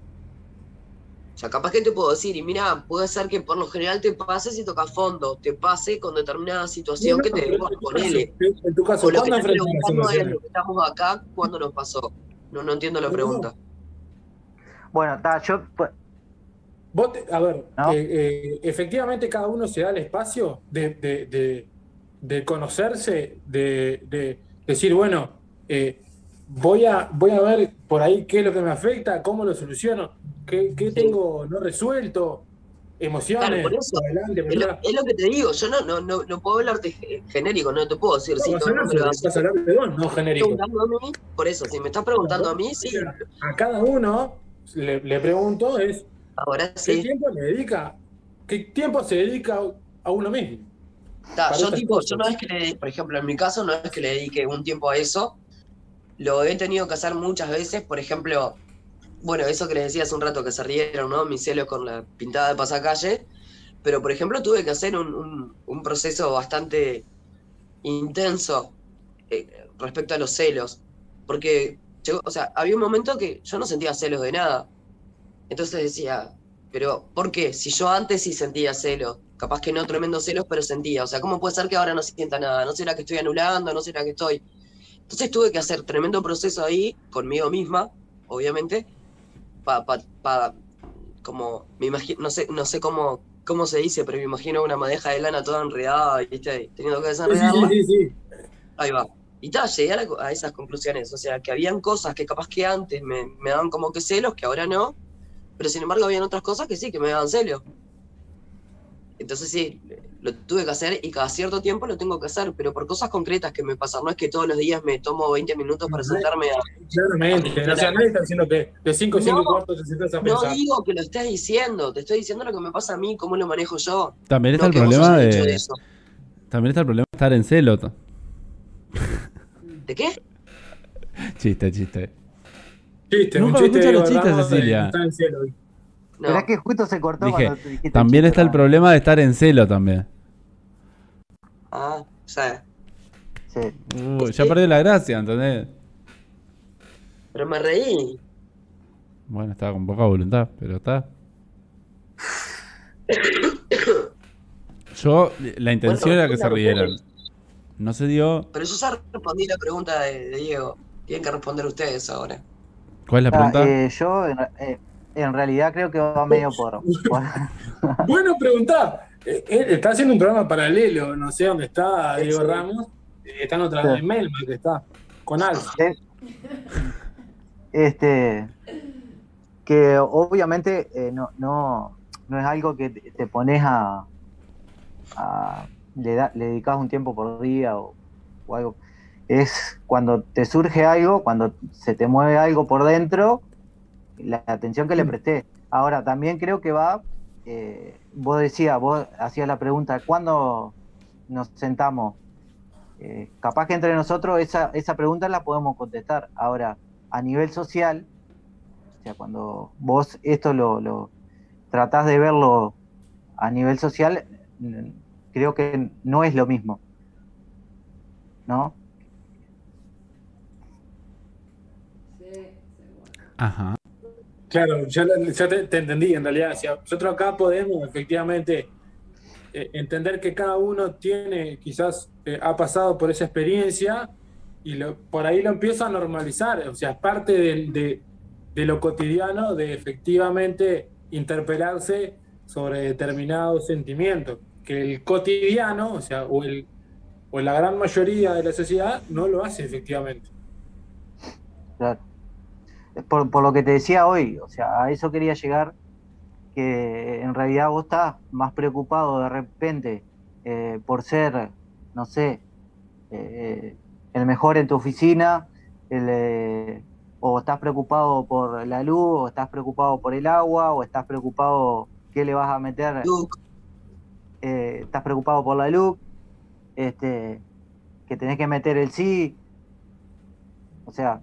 O sea, capaz que te puedo decir, y mira, puede ser que por lo general te pase si tocas fondo, te pase con determinada situación que te ponele. caso, En tu caso, lo que lo que estamos acá, ¿cuándo nos pasó? No, no entiendo la No, pregunta. Bueno, está, yo pues, Vos te- a ver, ¿No? eh, eh, efectivamente cada uno se da el espacio de, de- de- de conocerse, de, de decir, bueno, eh, voy, a, voy a ver por ahí qué es lo que me afecta, cómo lo soluciono, qué, qué tengo no resuelto. emociones, Claro, por eso. adelante, Es lo, es lo que te digo, yo no, no, no, no puedo hablarte ge- genérico, no te puedo decir si vos, no genérico. Preguntando a mí, por eso, si me estás preguntando a mí, sí, A cada uno le, le pregunto es ahora qué sí. tiempo le dedica, qué tiempo se dedica a uno mismo. Yo tipo, yo no es que le, por ejemplo, en mi caso no es que le dedique un tiempo a eso. Lo he tenido que hacer muchas veces, por ejemplo, bueno, eso que les decía hace un rato que se rieron, ¿no? Mis celos con la pintada de pasacalle. Pero, por ejemplo, tuve que hacer un, proceso bastante intenso eh, respecto a los celos. Porque, llegó- o sea, había un momento que yo no sentía celos de nada. Entonces decía, pero ¿por qué? Si yo antes sí sentía celos, capaz que no tremendos celos, pero sentía. O sea, ¿cómo puede ser que ahora no sienta nada? ¿No será que estoy anulando? ¿No será que estoy...? Entonces tuve que hacer tremendo proceso ahí, conmigo misma, obviamente, para, pa, pa- como, me imagino, no sé, no sé cómo, cómo se dice, pero me imagino una madeja de lana toda enredada, ¿viste? Teniendo que sí, desenredarla. sí, sí. Ahí va. Y tal, llegué a, la- a esas conclusiones. O sea, que habían cosas que capaz que antes me, me daban como que celos, que ahora no. Pero sin embargo, habían otras cosas que sí, que me daban celos. Entonces sí, lo tuve que hacer y cada cierto tiempo lo tengo que hacer, pero por cosas concretas que me pasan. No es que todos los días me tomo 20 minutos para sentarme a... Claramente. O sea, nadie está diciendo que de 5 a 5 No, y cuarto te sientas a No pensar. digo que lo estés diciendo, te estoy diciendo lo que me pasa a mí, cómo lo manejo yo. También está No el problema de. eso. También está el problema de estar en celo. ¿De qué? Chiste, chiste. Chiste, Nunca un chiste escucha de los chistes, Cecilia. está en cielo. No. Pero es que justo se cortó Dije, cuando te dijiste También está el problema de estar en celo también. Ah, Sí. Uh, ya perdió la gracia, ¿entendés? pero me reí. Bueno, estaba con poca voluntad, pero está. <coughs> Yo, la intención Bueno, era que se rieran. No se dio. Pero yo ya respondí la pregunta de, de Diego. Tienen que responder ustedes ahora. ¿Cuál es la Ah, pregunta? eh, yo eh, en realidad creo que va medio por, <laughs> por- Bueno, preguntar. Eh, Él está haciendo un programa paralelo, no sé dónde está Diego. Ramos. Eh, Está en otra, Sí. en Melma, que está con Alfa. este que obviamente eh, no, no, no es algo que te, te pones a, a- le, da- le dedicas un tiempo por día o, o algo. Es cuando te surge algo, cuando se te mueve algo por dentro, la atención que le presté. Ahora, también creo que va, eh, vos decías, vos hacías la pregunta, ¿cuándo nos sentamos? Eh, capaz que entre nosotros esa, esa pregunta la podemos contestar. Ahora, a nivel social, o sea, cuando vos esto lo, lo tratás de verlo a nivel social, mm, creo que no es lo mismo. ¿No? Ajá. Claro, ya te, te entendí en realidad. Sea, nosotros acá podemos efectivamente eh, entender que cada uno tiene, quizás eh, ha pasado por esa experiencia y por ahí lo empieza a normalizar. O sea, es parte de, lo cotidiano de efectivamente interpelarse sobre determinados sentimientos. Que el cotidiano, o sea, o, o la gran mayoría de la sociedad no lo hace efectivamente. Claro. Por, por lo que te decía hoy, o sea, a eso quería llegar, que en realidad vos estás más preocupado de repente eh, por ser, no sé, eh, el mejor en tu oficina, el, eh, o estás preocupado por la luz, o estás preocupado por el agua, o estás preocupado qué le vas a meter, estás preocupado por la luz, este, que tenés que meter el sí, o sea,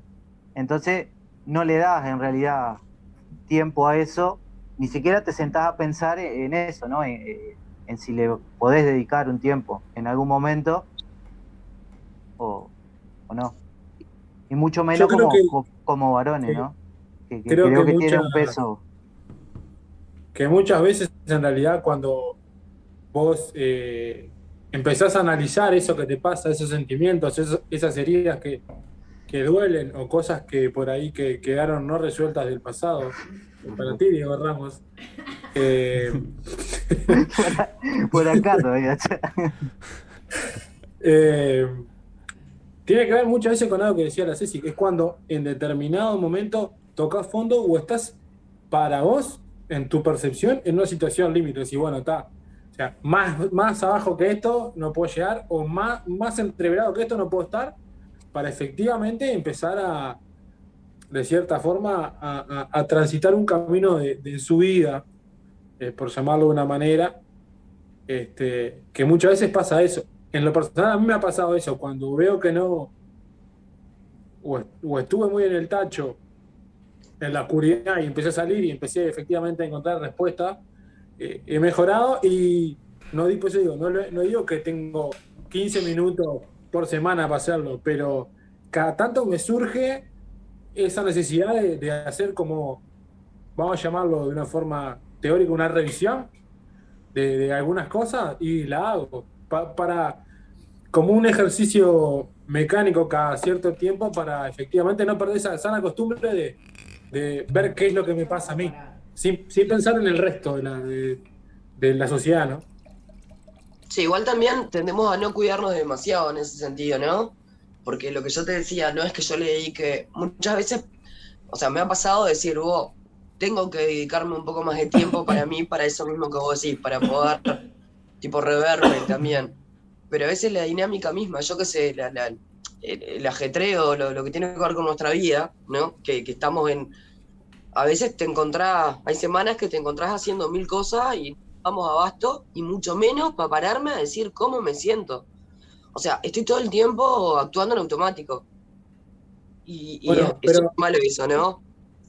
entonces no le das en realidad tiempo a eso, ni siquiera te sentás a pensar en eso, ¿no? En, en si le podés dedicar un tiempo en algún momento o, o no. Y mucho menos como, que- co- como varones, sí. ¿no? Que, que Creo creo, que que, tiene un peso. que muchas veces en realidad cuando vos eh, empezás a analizar eso que te pasa, esos sentimientos, esos- esas heridas que, que duelen o cosas que por ahí que quedaron no resueltas del pasado, para ti, Diego Ramos, eh, Por acá todavía. <laughs> eh, tiene que ver muchas veces con algo que decía la Ceci, que es cuando en determinado momento tocas fondo o estás para vos en tu percepción en una situación límite. Decir, bueno, está. O sea, más, más abajo que esto no puedo llegar, o más, más entreverado que esto no puedo estar, para efectivamente empezar a, de cierta forma, a, transitar un camino de, de su vida, eh, por llamarlo de una manera, este, que muchas veces pasa eso. En lo personal, a mí me ha pasado eso, cuando veo que no, o, est- o estuve muy en el tacho, en la oscuridad, y empecé a salir y empecé efectivamente a encontrar respuestas, eh, he mejorado y no, eso digo, no digo que tengo 15 minutos por semana para hacerlo, pero cada tanto me surge esa necesidad de, de hacer como, vamos a llamarlo de una forma teórica, una revisión de, de algunas cosas y la hago pa- para como un ejercicio mecánico cada cierto tiempo para efectivamente no perder esa sana costumbre de, de ver qué es lo que me pasa a mí, sin, sin pensar en el resto de la, de, de la sociedad, ¿no? Sí, igual también tendemos a no cuidarnos demasiado en ese sentido, ¿no? Porque lo que yo te decía, no es que yo le dedique, muchas veces, o sea, me ha pasado decir, vos, tengo que dedicarme un poco más de tiempo para mí, para eso mismo que vos decís, para poder, tipo, reverme también. Pero a veces la dinámica misma, yo qué sé, la- la- el, el ajetreo, lo, lo que tiene que ver con nuestra vida, ¿no? Que, que estamos en... A veces te encontrás, hay semanas que te encontrás haciendo mil cosas y vamos abasto, y mucho menos para pararme a decir cómo me siento. O sea, estoy todo el tiempo actuando en automático. Y, y Bueno, es pero- malo eso, ¿no?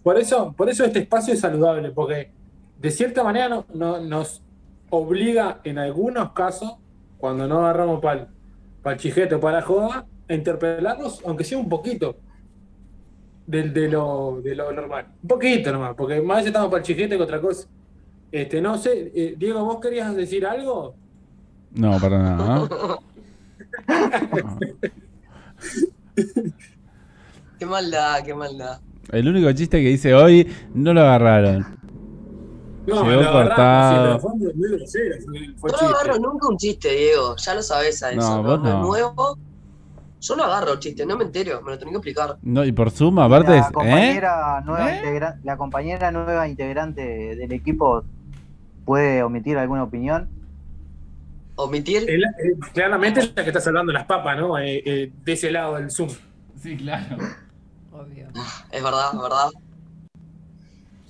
Por eso, por eso este espacio es saludable, porque de cierta manera no- no- nos obliga en algunos casos, cuando no agarramos para el chijete o para la joda, a interpelarnos, aunque sea un poquito, del, de, lo, de lo normal. Un poquito nomás, porque más veces estamos para el chijete que otra cosa. Este, no sé, eh, Diego, ¿vos querías decir algo? No, para nada. <laughs> Qué maldad, qué maldad. El único chiste que hice hoy no lo agarraron. No, Llegó lo cortado. agarramos, sí, pero fue fue- no chiste. agarro nunca un chiste, Diego. Ya lo sabes a eso. No. nuevo. Yo no agarro chistes, no me entero, me lo tengo que explicar. No, y por Zoom, aparte, la es- ¿eh? compañera, nueva ¿Eh? la compañera nueva integrante del equipo puede omitir alguna opinión. Omitir. El- eh, claramente es la que está salvando las papas, ¿no? Eh, eh, de ese lado del Zoom. Sí, claro. Obvio. Es verdad, es verdad.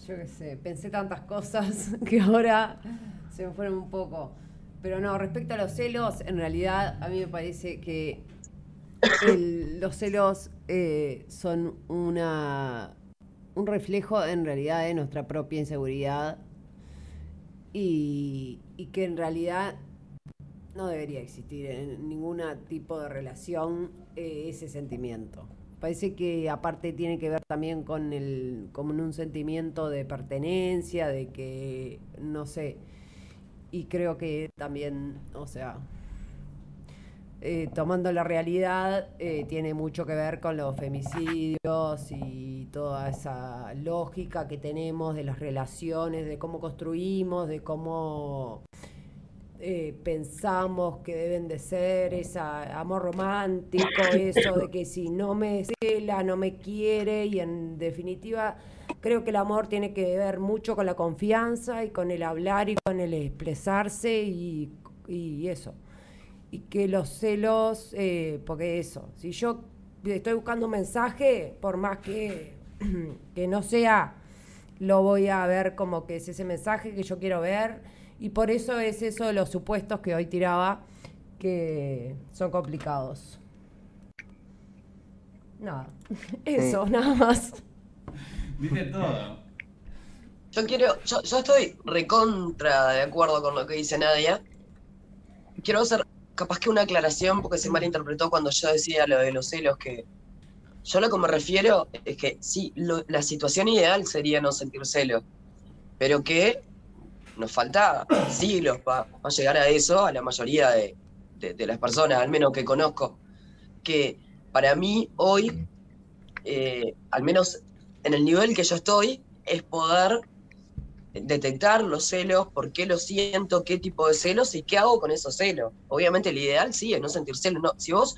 Yo qué sé, pensé tantas cosas <laughs> que ahora se me fueron un poco. Pero no, respecto a los celos, en realidad a mí me parece que los celos eh, son una un reflejo en realidad de nuestra propia inseguridad y, y que en realidad no debería existir en ningún tipo de relación eh, ese sentimiento. Parece que aparte tiene que ver también con el con un sentimiento de pertenencia, de que no sé. Y creo que también, o sea, eh, tomando la realidad, eh, tiene mucho que ver con los femicidios y toda esa lógica que tenemos de las relaciones, de cómo construimos, de cómo eh, pensamos que deben de ser, ese amor romántico, <coughs> eso de que si no me cela, no me quiere, y en definitiva creo que el amor tiene que ver mucho con la confianza y con el hablar y con el expresarse y, y eso. Y que los celos, eh, porque eso, si yo estoy buscando un mensaje, por más que, <clears throat> que no sea, lo voy a ver como que es ese mensaje que yo quiero ver. Y por eso es eso de los supuestos que hoy tiraba, que son complicados. Nada, <laughs> eso, nada más. Dice todo. Yo quiero, yo, yo estoy recontra de acuerdo con lo que dice Nadia. Quiero hacer capaz que una aclaración porque se malinterpretó cuando yo decía lo de los celos que yo lo que me refiero es que sí, lo- la situación ideal sería no sentir celos, pero que nos falta siglos para llegar a eso a la mayoría de, de- de las personas, al menos que conozco, que para mí hoy, eh, al menos en el nivel que yo estoy, es poder detectar los celos, por qué los siento, qué tipo de celos y qué hago con esos celos. Obviamente el ideal sí es no sentir celos. No, si vos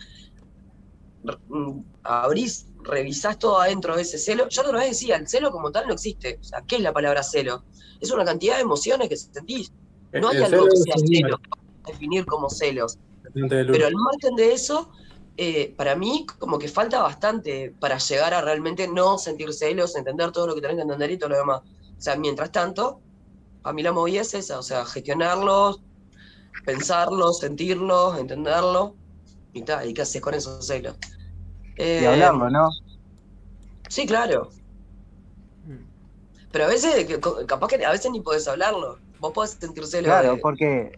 mm, abrís revisás todo adentro de ese celo, yo otra vez decía, el celo como tal no existe. O sea, ¿qué es la palabra celo? Es una cantidad de emociones que sentís. No hay El algo que sea celo, definir como celos. Pero al margen de eso, eh, para mí como que falta bastante para llegar a realmente no sentir celos, entender todo lo que tenés que entender y todo lo demás. O sea, mientras tanto, a mí la movida es esa, o sea, gestionarlos, pensarlos, sentirlos, entenderlos, y tal, y qué haces con esos celos. Y Eh, hablarlo, ¿no? Sí, claro. Pero a veces, capaz que a veces ni podés hablarlo. Vos podés sentir celos Claro, de- porque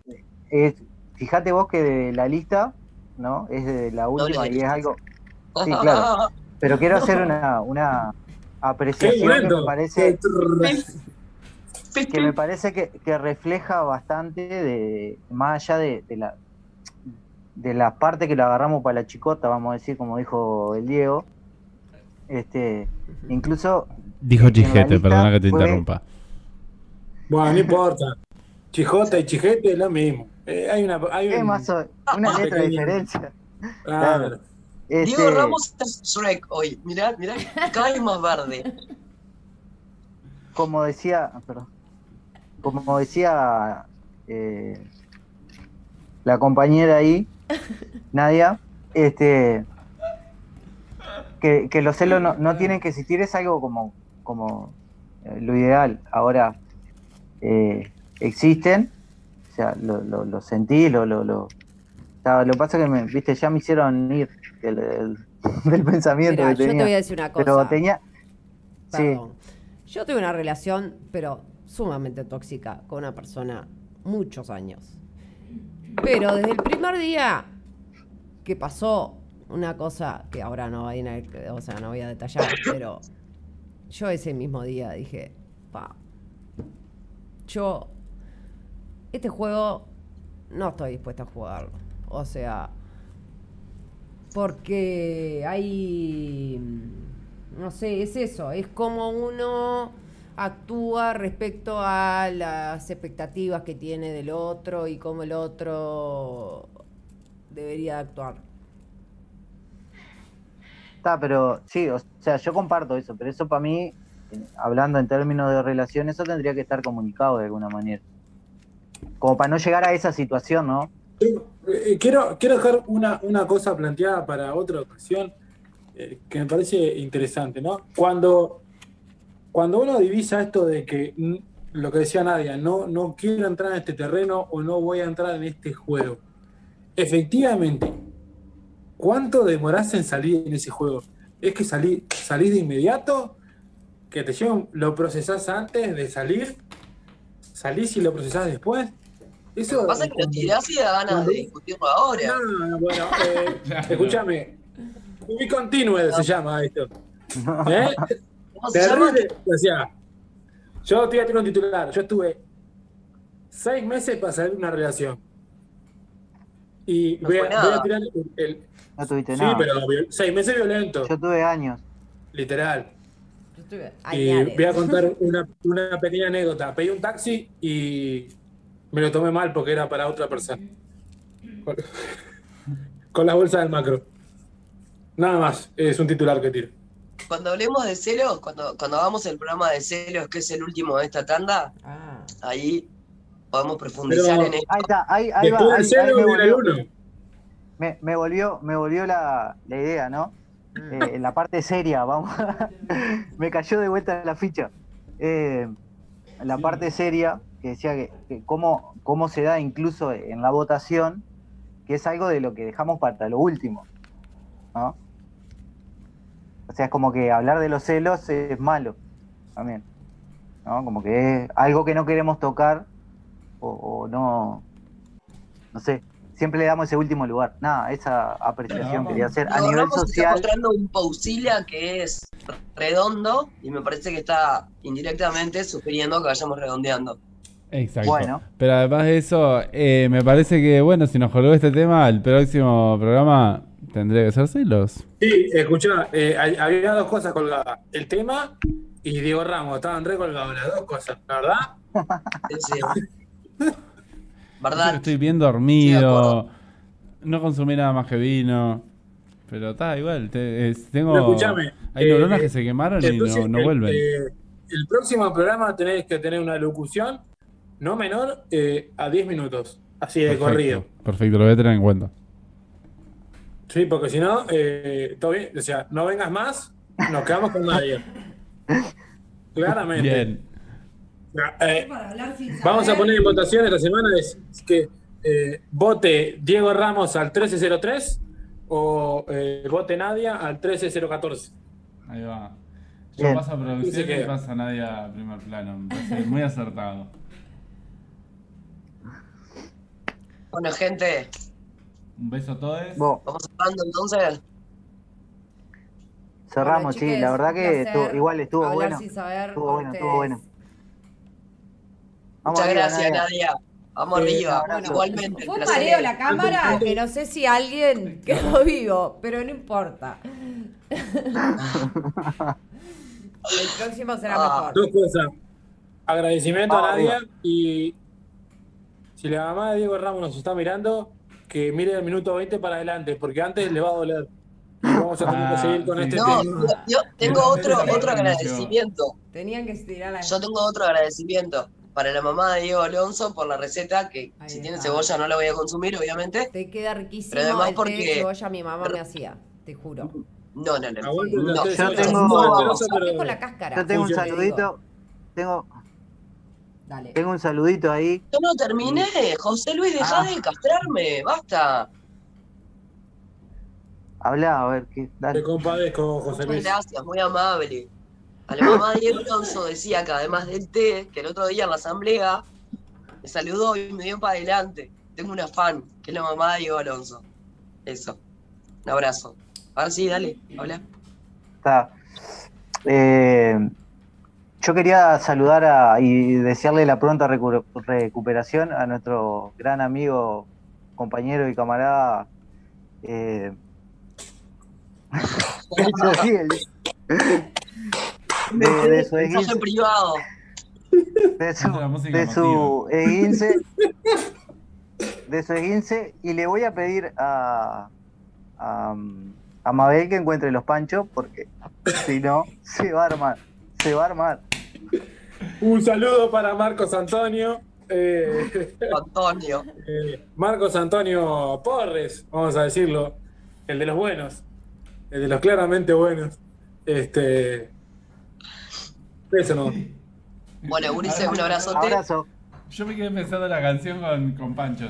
es, fíjate vos que de la lista, ¿no? Es de la última y es algo. Sí, claro. <laughs> Pero quiero hacer una, una ¡Qué apreciación que me parece que me parece que, que refleja bastante de más allá de, de la de la parte que lo agarramos para la chicota, vamos a decir, como dijo el Diego. Este, incluso Dijo la Chijete, perdona que te fue- interrumpa. Bueno, no importa. Chijota y chijete es lo mismo. Eh, hay una. Hay es un- más o- una Ah, letra de diferencia. Claro. Este, Diego Ramos es Shrek hoy. Mirá, mirá, cada vez más verde. como decía, ah, perdón, como decía eh, la compañera ahí, Nadia, este, que, que los celos no, no tienen que existir es algo como, como eh, lo ideal. Ahora eh, existen, o sea, lo, lo, lo sentí, lo, lo, lo, o sea, lo pasa es que me, viste, ya me hicieron ir del, del- del <laughs> pensamiento Mirá, que yo te tenía. voy a decir una cosa. pero tenía, sí, Perdón. Yo tuve una relación, pero sumamente tóxica, con una persona muchos años. Pero desde el primer día que pasó una cosa que ahora no voy a, o sea, no voy a detallar, <coughs> pero yo ese mismo día dije, pa, yo este juego no estoy dispuesta a jugarlo. O sea, porque hay, no sé, es eso, es como uno actúa respecto a las expectativas que tiene del otro y cómo el otro debería actuar. Está, pero sí, o sea, yo comparto eso, pero eso para mí, hablando en términos de relación, eso tendría que estar comunicado de alguna manera. Como para no llegar a esa situación, ¿no? Eh, quiero, quiero dejar una, una cosa planteada para otra ocasión eh, que me parece interesante, ¿no? Cuando, cuando uno divisa esto de que mm, lo que decía Nadia, no, no quiero entrar en este terreno o no voy a entrar en este juego. Efectivamente, ¿cuánto demorás en salir en ese juego? ¿Es que salí, salís de inmediato? ¿Que te llevan, lo procesás antes de salir? ¿Salís y lo procesás después? Eso Lo que pasa es que lo tirás y da ganas de discutirlo ahora. no, no, bueno, eh, <laughs> escúchame. Muy continue se llama esto. ¿Eh? ¿Cómo se llama? O sea, yo te voy a tirar un titular. Yo estuve seis meses para salir de una relación. Y No voy, a, voy a nada. tirar el, el- No tuviste Sí, nada. pero viol- seis meses violentos, Yo tuve años. literal. Yo estuve Y añares. voy a contar una, una pequeña anécdota. Pedí un taxi y me lo tomé mal porque era para otra persona. Con, con la bolsa del macro. Nada más, es un titular que tiro. Cuando hablemos de celos, cuando, cuando hagamos el programa de celos, que es el último de esta tanda, Ah. ahí podemos profundizar Pero- en esto. Ahí está, ahí, ahí va, ahí- ahí me volvió, uno. me, me volvió, me volvió la, la idea, ¿no? Eh, en la parte seria, vamos. <laughs> me cayó de vuelta la ficha. Eh, la parte seria, que decía que, que cómo, cómo se da incluso en la votación, que es algo de lo que dejamos para lo último, ¿no? O sea, es como que hablar de los celos es malo también, ¿no? Como que es algo que no queremos tocar o, o no, no sé, siempre le damos ese último lugar. Nada, esa apreciación No. quería hacer a nivel social. mostrando un Pausilia que es redondo y me parece que está indirectamente sugiriendo que vayamos redondeando. Exacto. Bueno. Pero además de eso, eh, me parece que, bueno, si nos colgó este tema, el próximo programa tendría que ser celos. Sí, escuchá, eh, había dos cosas colgadas. El tema y Diego Ramos, estaban re colgados las dos cosas, ¿la ¿verdad? <laughs> Sí, ¿Verdad? Estoy bien dormido, no consumí nada más que vino. Pero está igual. te- es- tengo, Pero escúchame, hay eh, neuronas que se quemaron y no, no el- vuelven. eh, el próximo programa tenés que tener una locución no menor eh, a 10 minutos, así de perfecto, corrido. perfecto, lo voy a tener en cuenta. Sí, porque si no, eh, todo bien. O sea, no vengas más, nos quedamos con nadie. <laughs> Claramente. Bien. Eh, vamos a poner en votación esta semana es que eh, vote Diego Ramos al 13003 o eh, vote Nadia al 13014. Ahí va. Yo paso a se y pasa nadie a primer plano. Me parece muy acertado. Bueno, gente, Un beso a todos. Vos, vamos cerrando entonces. cerramos, Bueno, sí, la verdad que estuvo- igual estuvo hablar bueno. Estuvo bueno, estuvo bueno. Vamos Muchas arriba, gracias, Nadia. Nadia. Vamos Eh, arriba. abrazo. Igualmente. Fue un mareo la cámara que no sé si alguien <laughs> quedó vivo, pero no importa. <laughs> El próximo será Ah, mejor. Dos cosas. Agradecimiento a Nadia y si la mamá de Diego Ramos nos está mirando, que mire el minuto 20 para adelante, porque antes le va a doler. Vamos a tener que Ah, seguir con sí. este No, tema. yo, yo tengo Sí, otro, sí, otro sí. agradecimiento. Tenían que estirar la Yo tengo otro agradecimiento para la mamá de Diego Alonso por la receta, que Ahí si tiene cebolla no la voy a consumir, obviamente. Te queda riquísimo Pero además el té de porque- cebolla mi mamá me hacía, te juro. No, no, no. No, té de Yo tengo- no, pero-. Yo tengo un saludito, tengo, Dale. tengo un saludito ahí. Yo no terminé. José Luis, dejá Ah. de castrarme. Basta. Habla, a ver qué. Te Dale. compadezco, José Muchas Luis. gracias, muy amable. A la mamá de Diego Alonso decía que además del té, que el otro día en la asamblea me saludó y me dio para adelante. Tengo una fan, que es la mamá de Diego Alonso. Eso. Un abrazo. Ahora sí, dale, habla. Está. Eh, yo quería saludar a, y desearle la pronta recu- recuperación a nuestro gran amigo, compañero y camarada. Eh, <laughs> de, de su Mensaje esguince, privado. de su, de su de su esguince, y le voy a pedir a, a, a Mabel que encuentre los panchos, porque si no, se va a armar, se va a armar. Un saludo para Marcos Antonio. eh, Antonio. eh, Marcos Antonio Porres, vamos a decirlo. El de los buenos. El de los claramente buenos. Este. Eso no. Bueno, Ulises, un abrazote. Abrazo. Yo me quedé pensando en la canción con, con Pancho.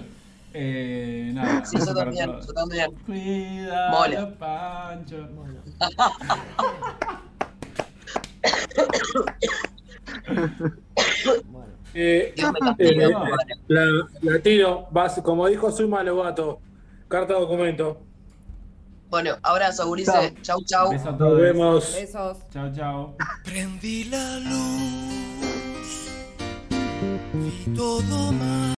Eh, nada, Sí, yo también, yo también. Cuidado, Mola. Pancho. Eh, <laughs> Me eh, castigue. la, la tiro, vas, como dijo Suma Lobato, carta documento. Bueno, abrazo, Ulises. Chau, chau. Beso a Nos todos. vemos. Besos. Chao, chao. Prendí la luz y todo más.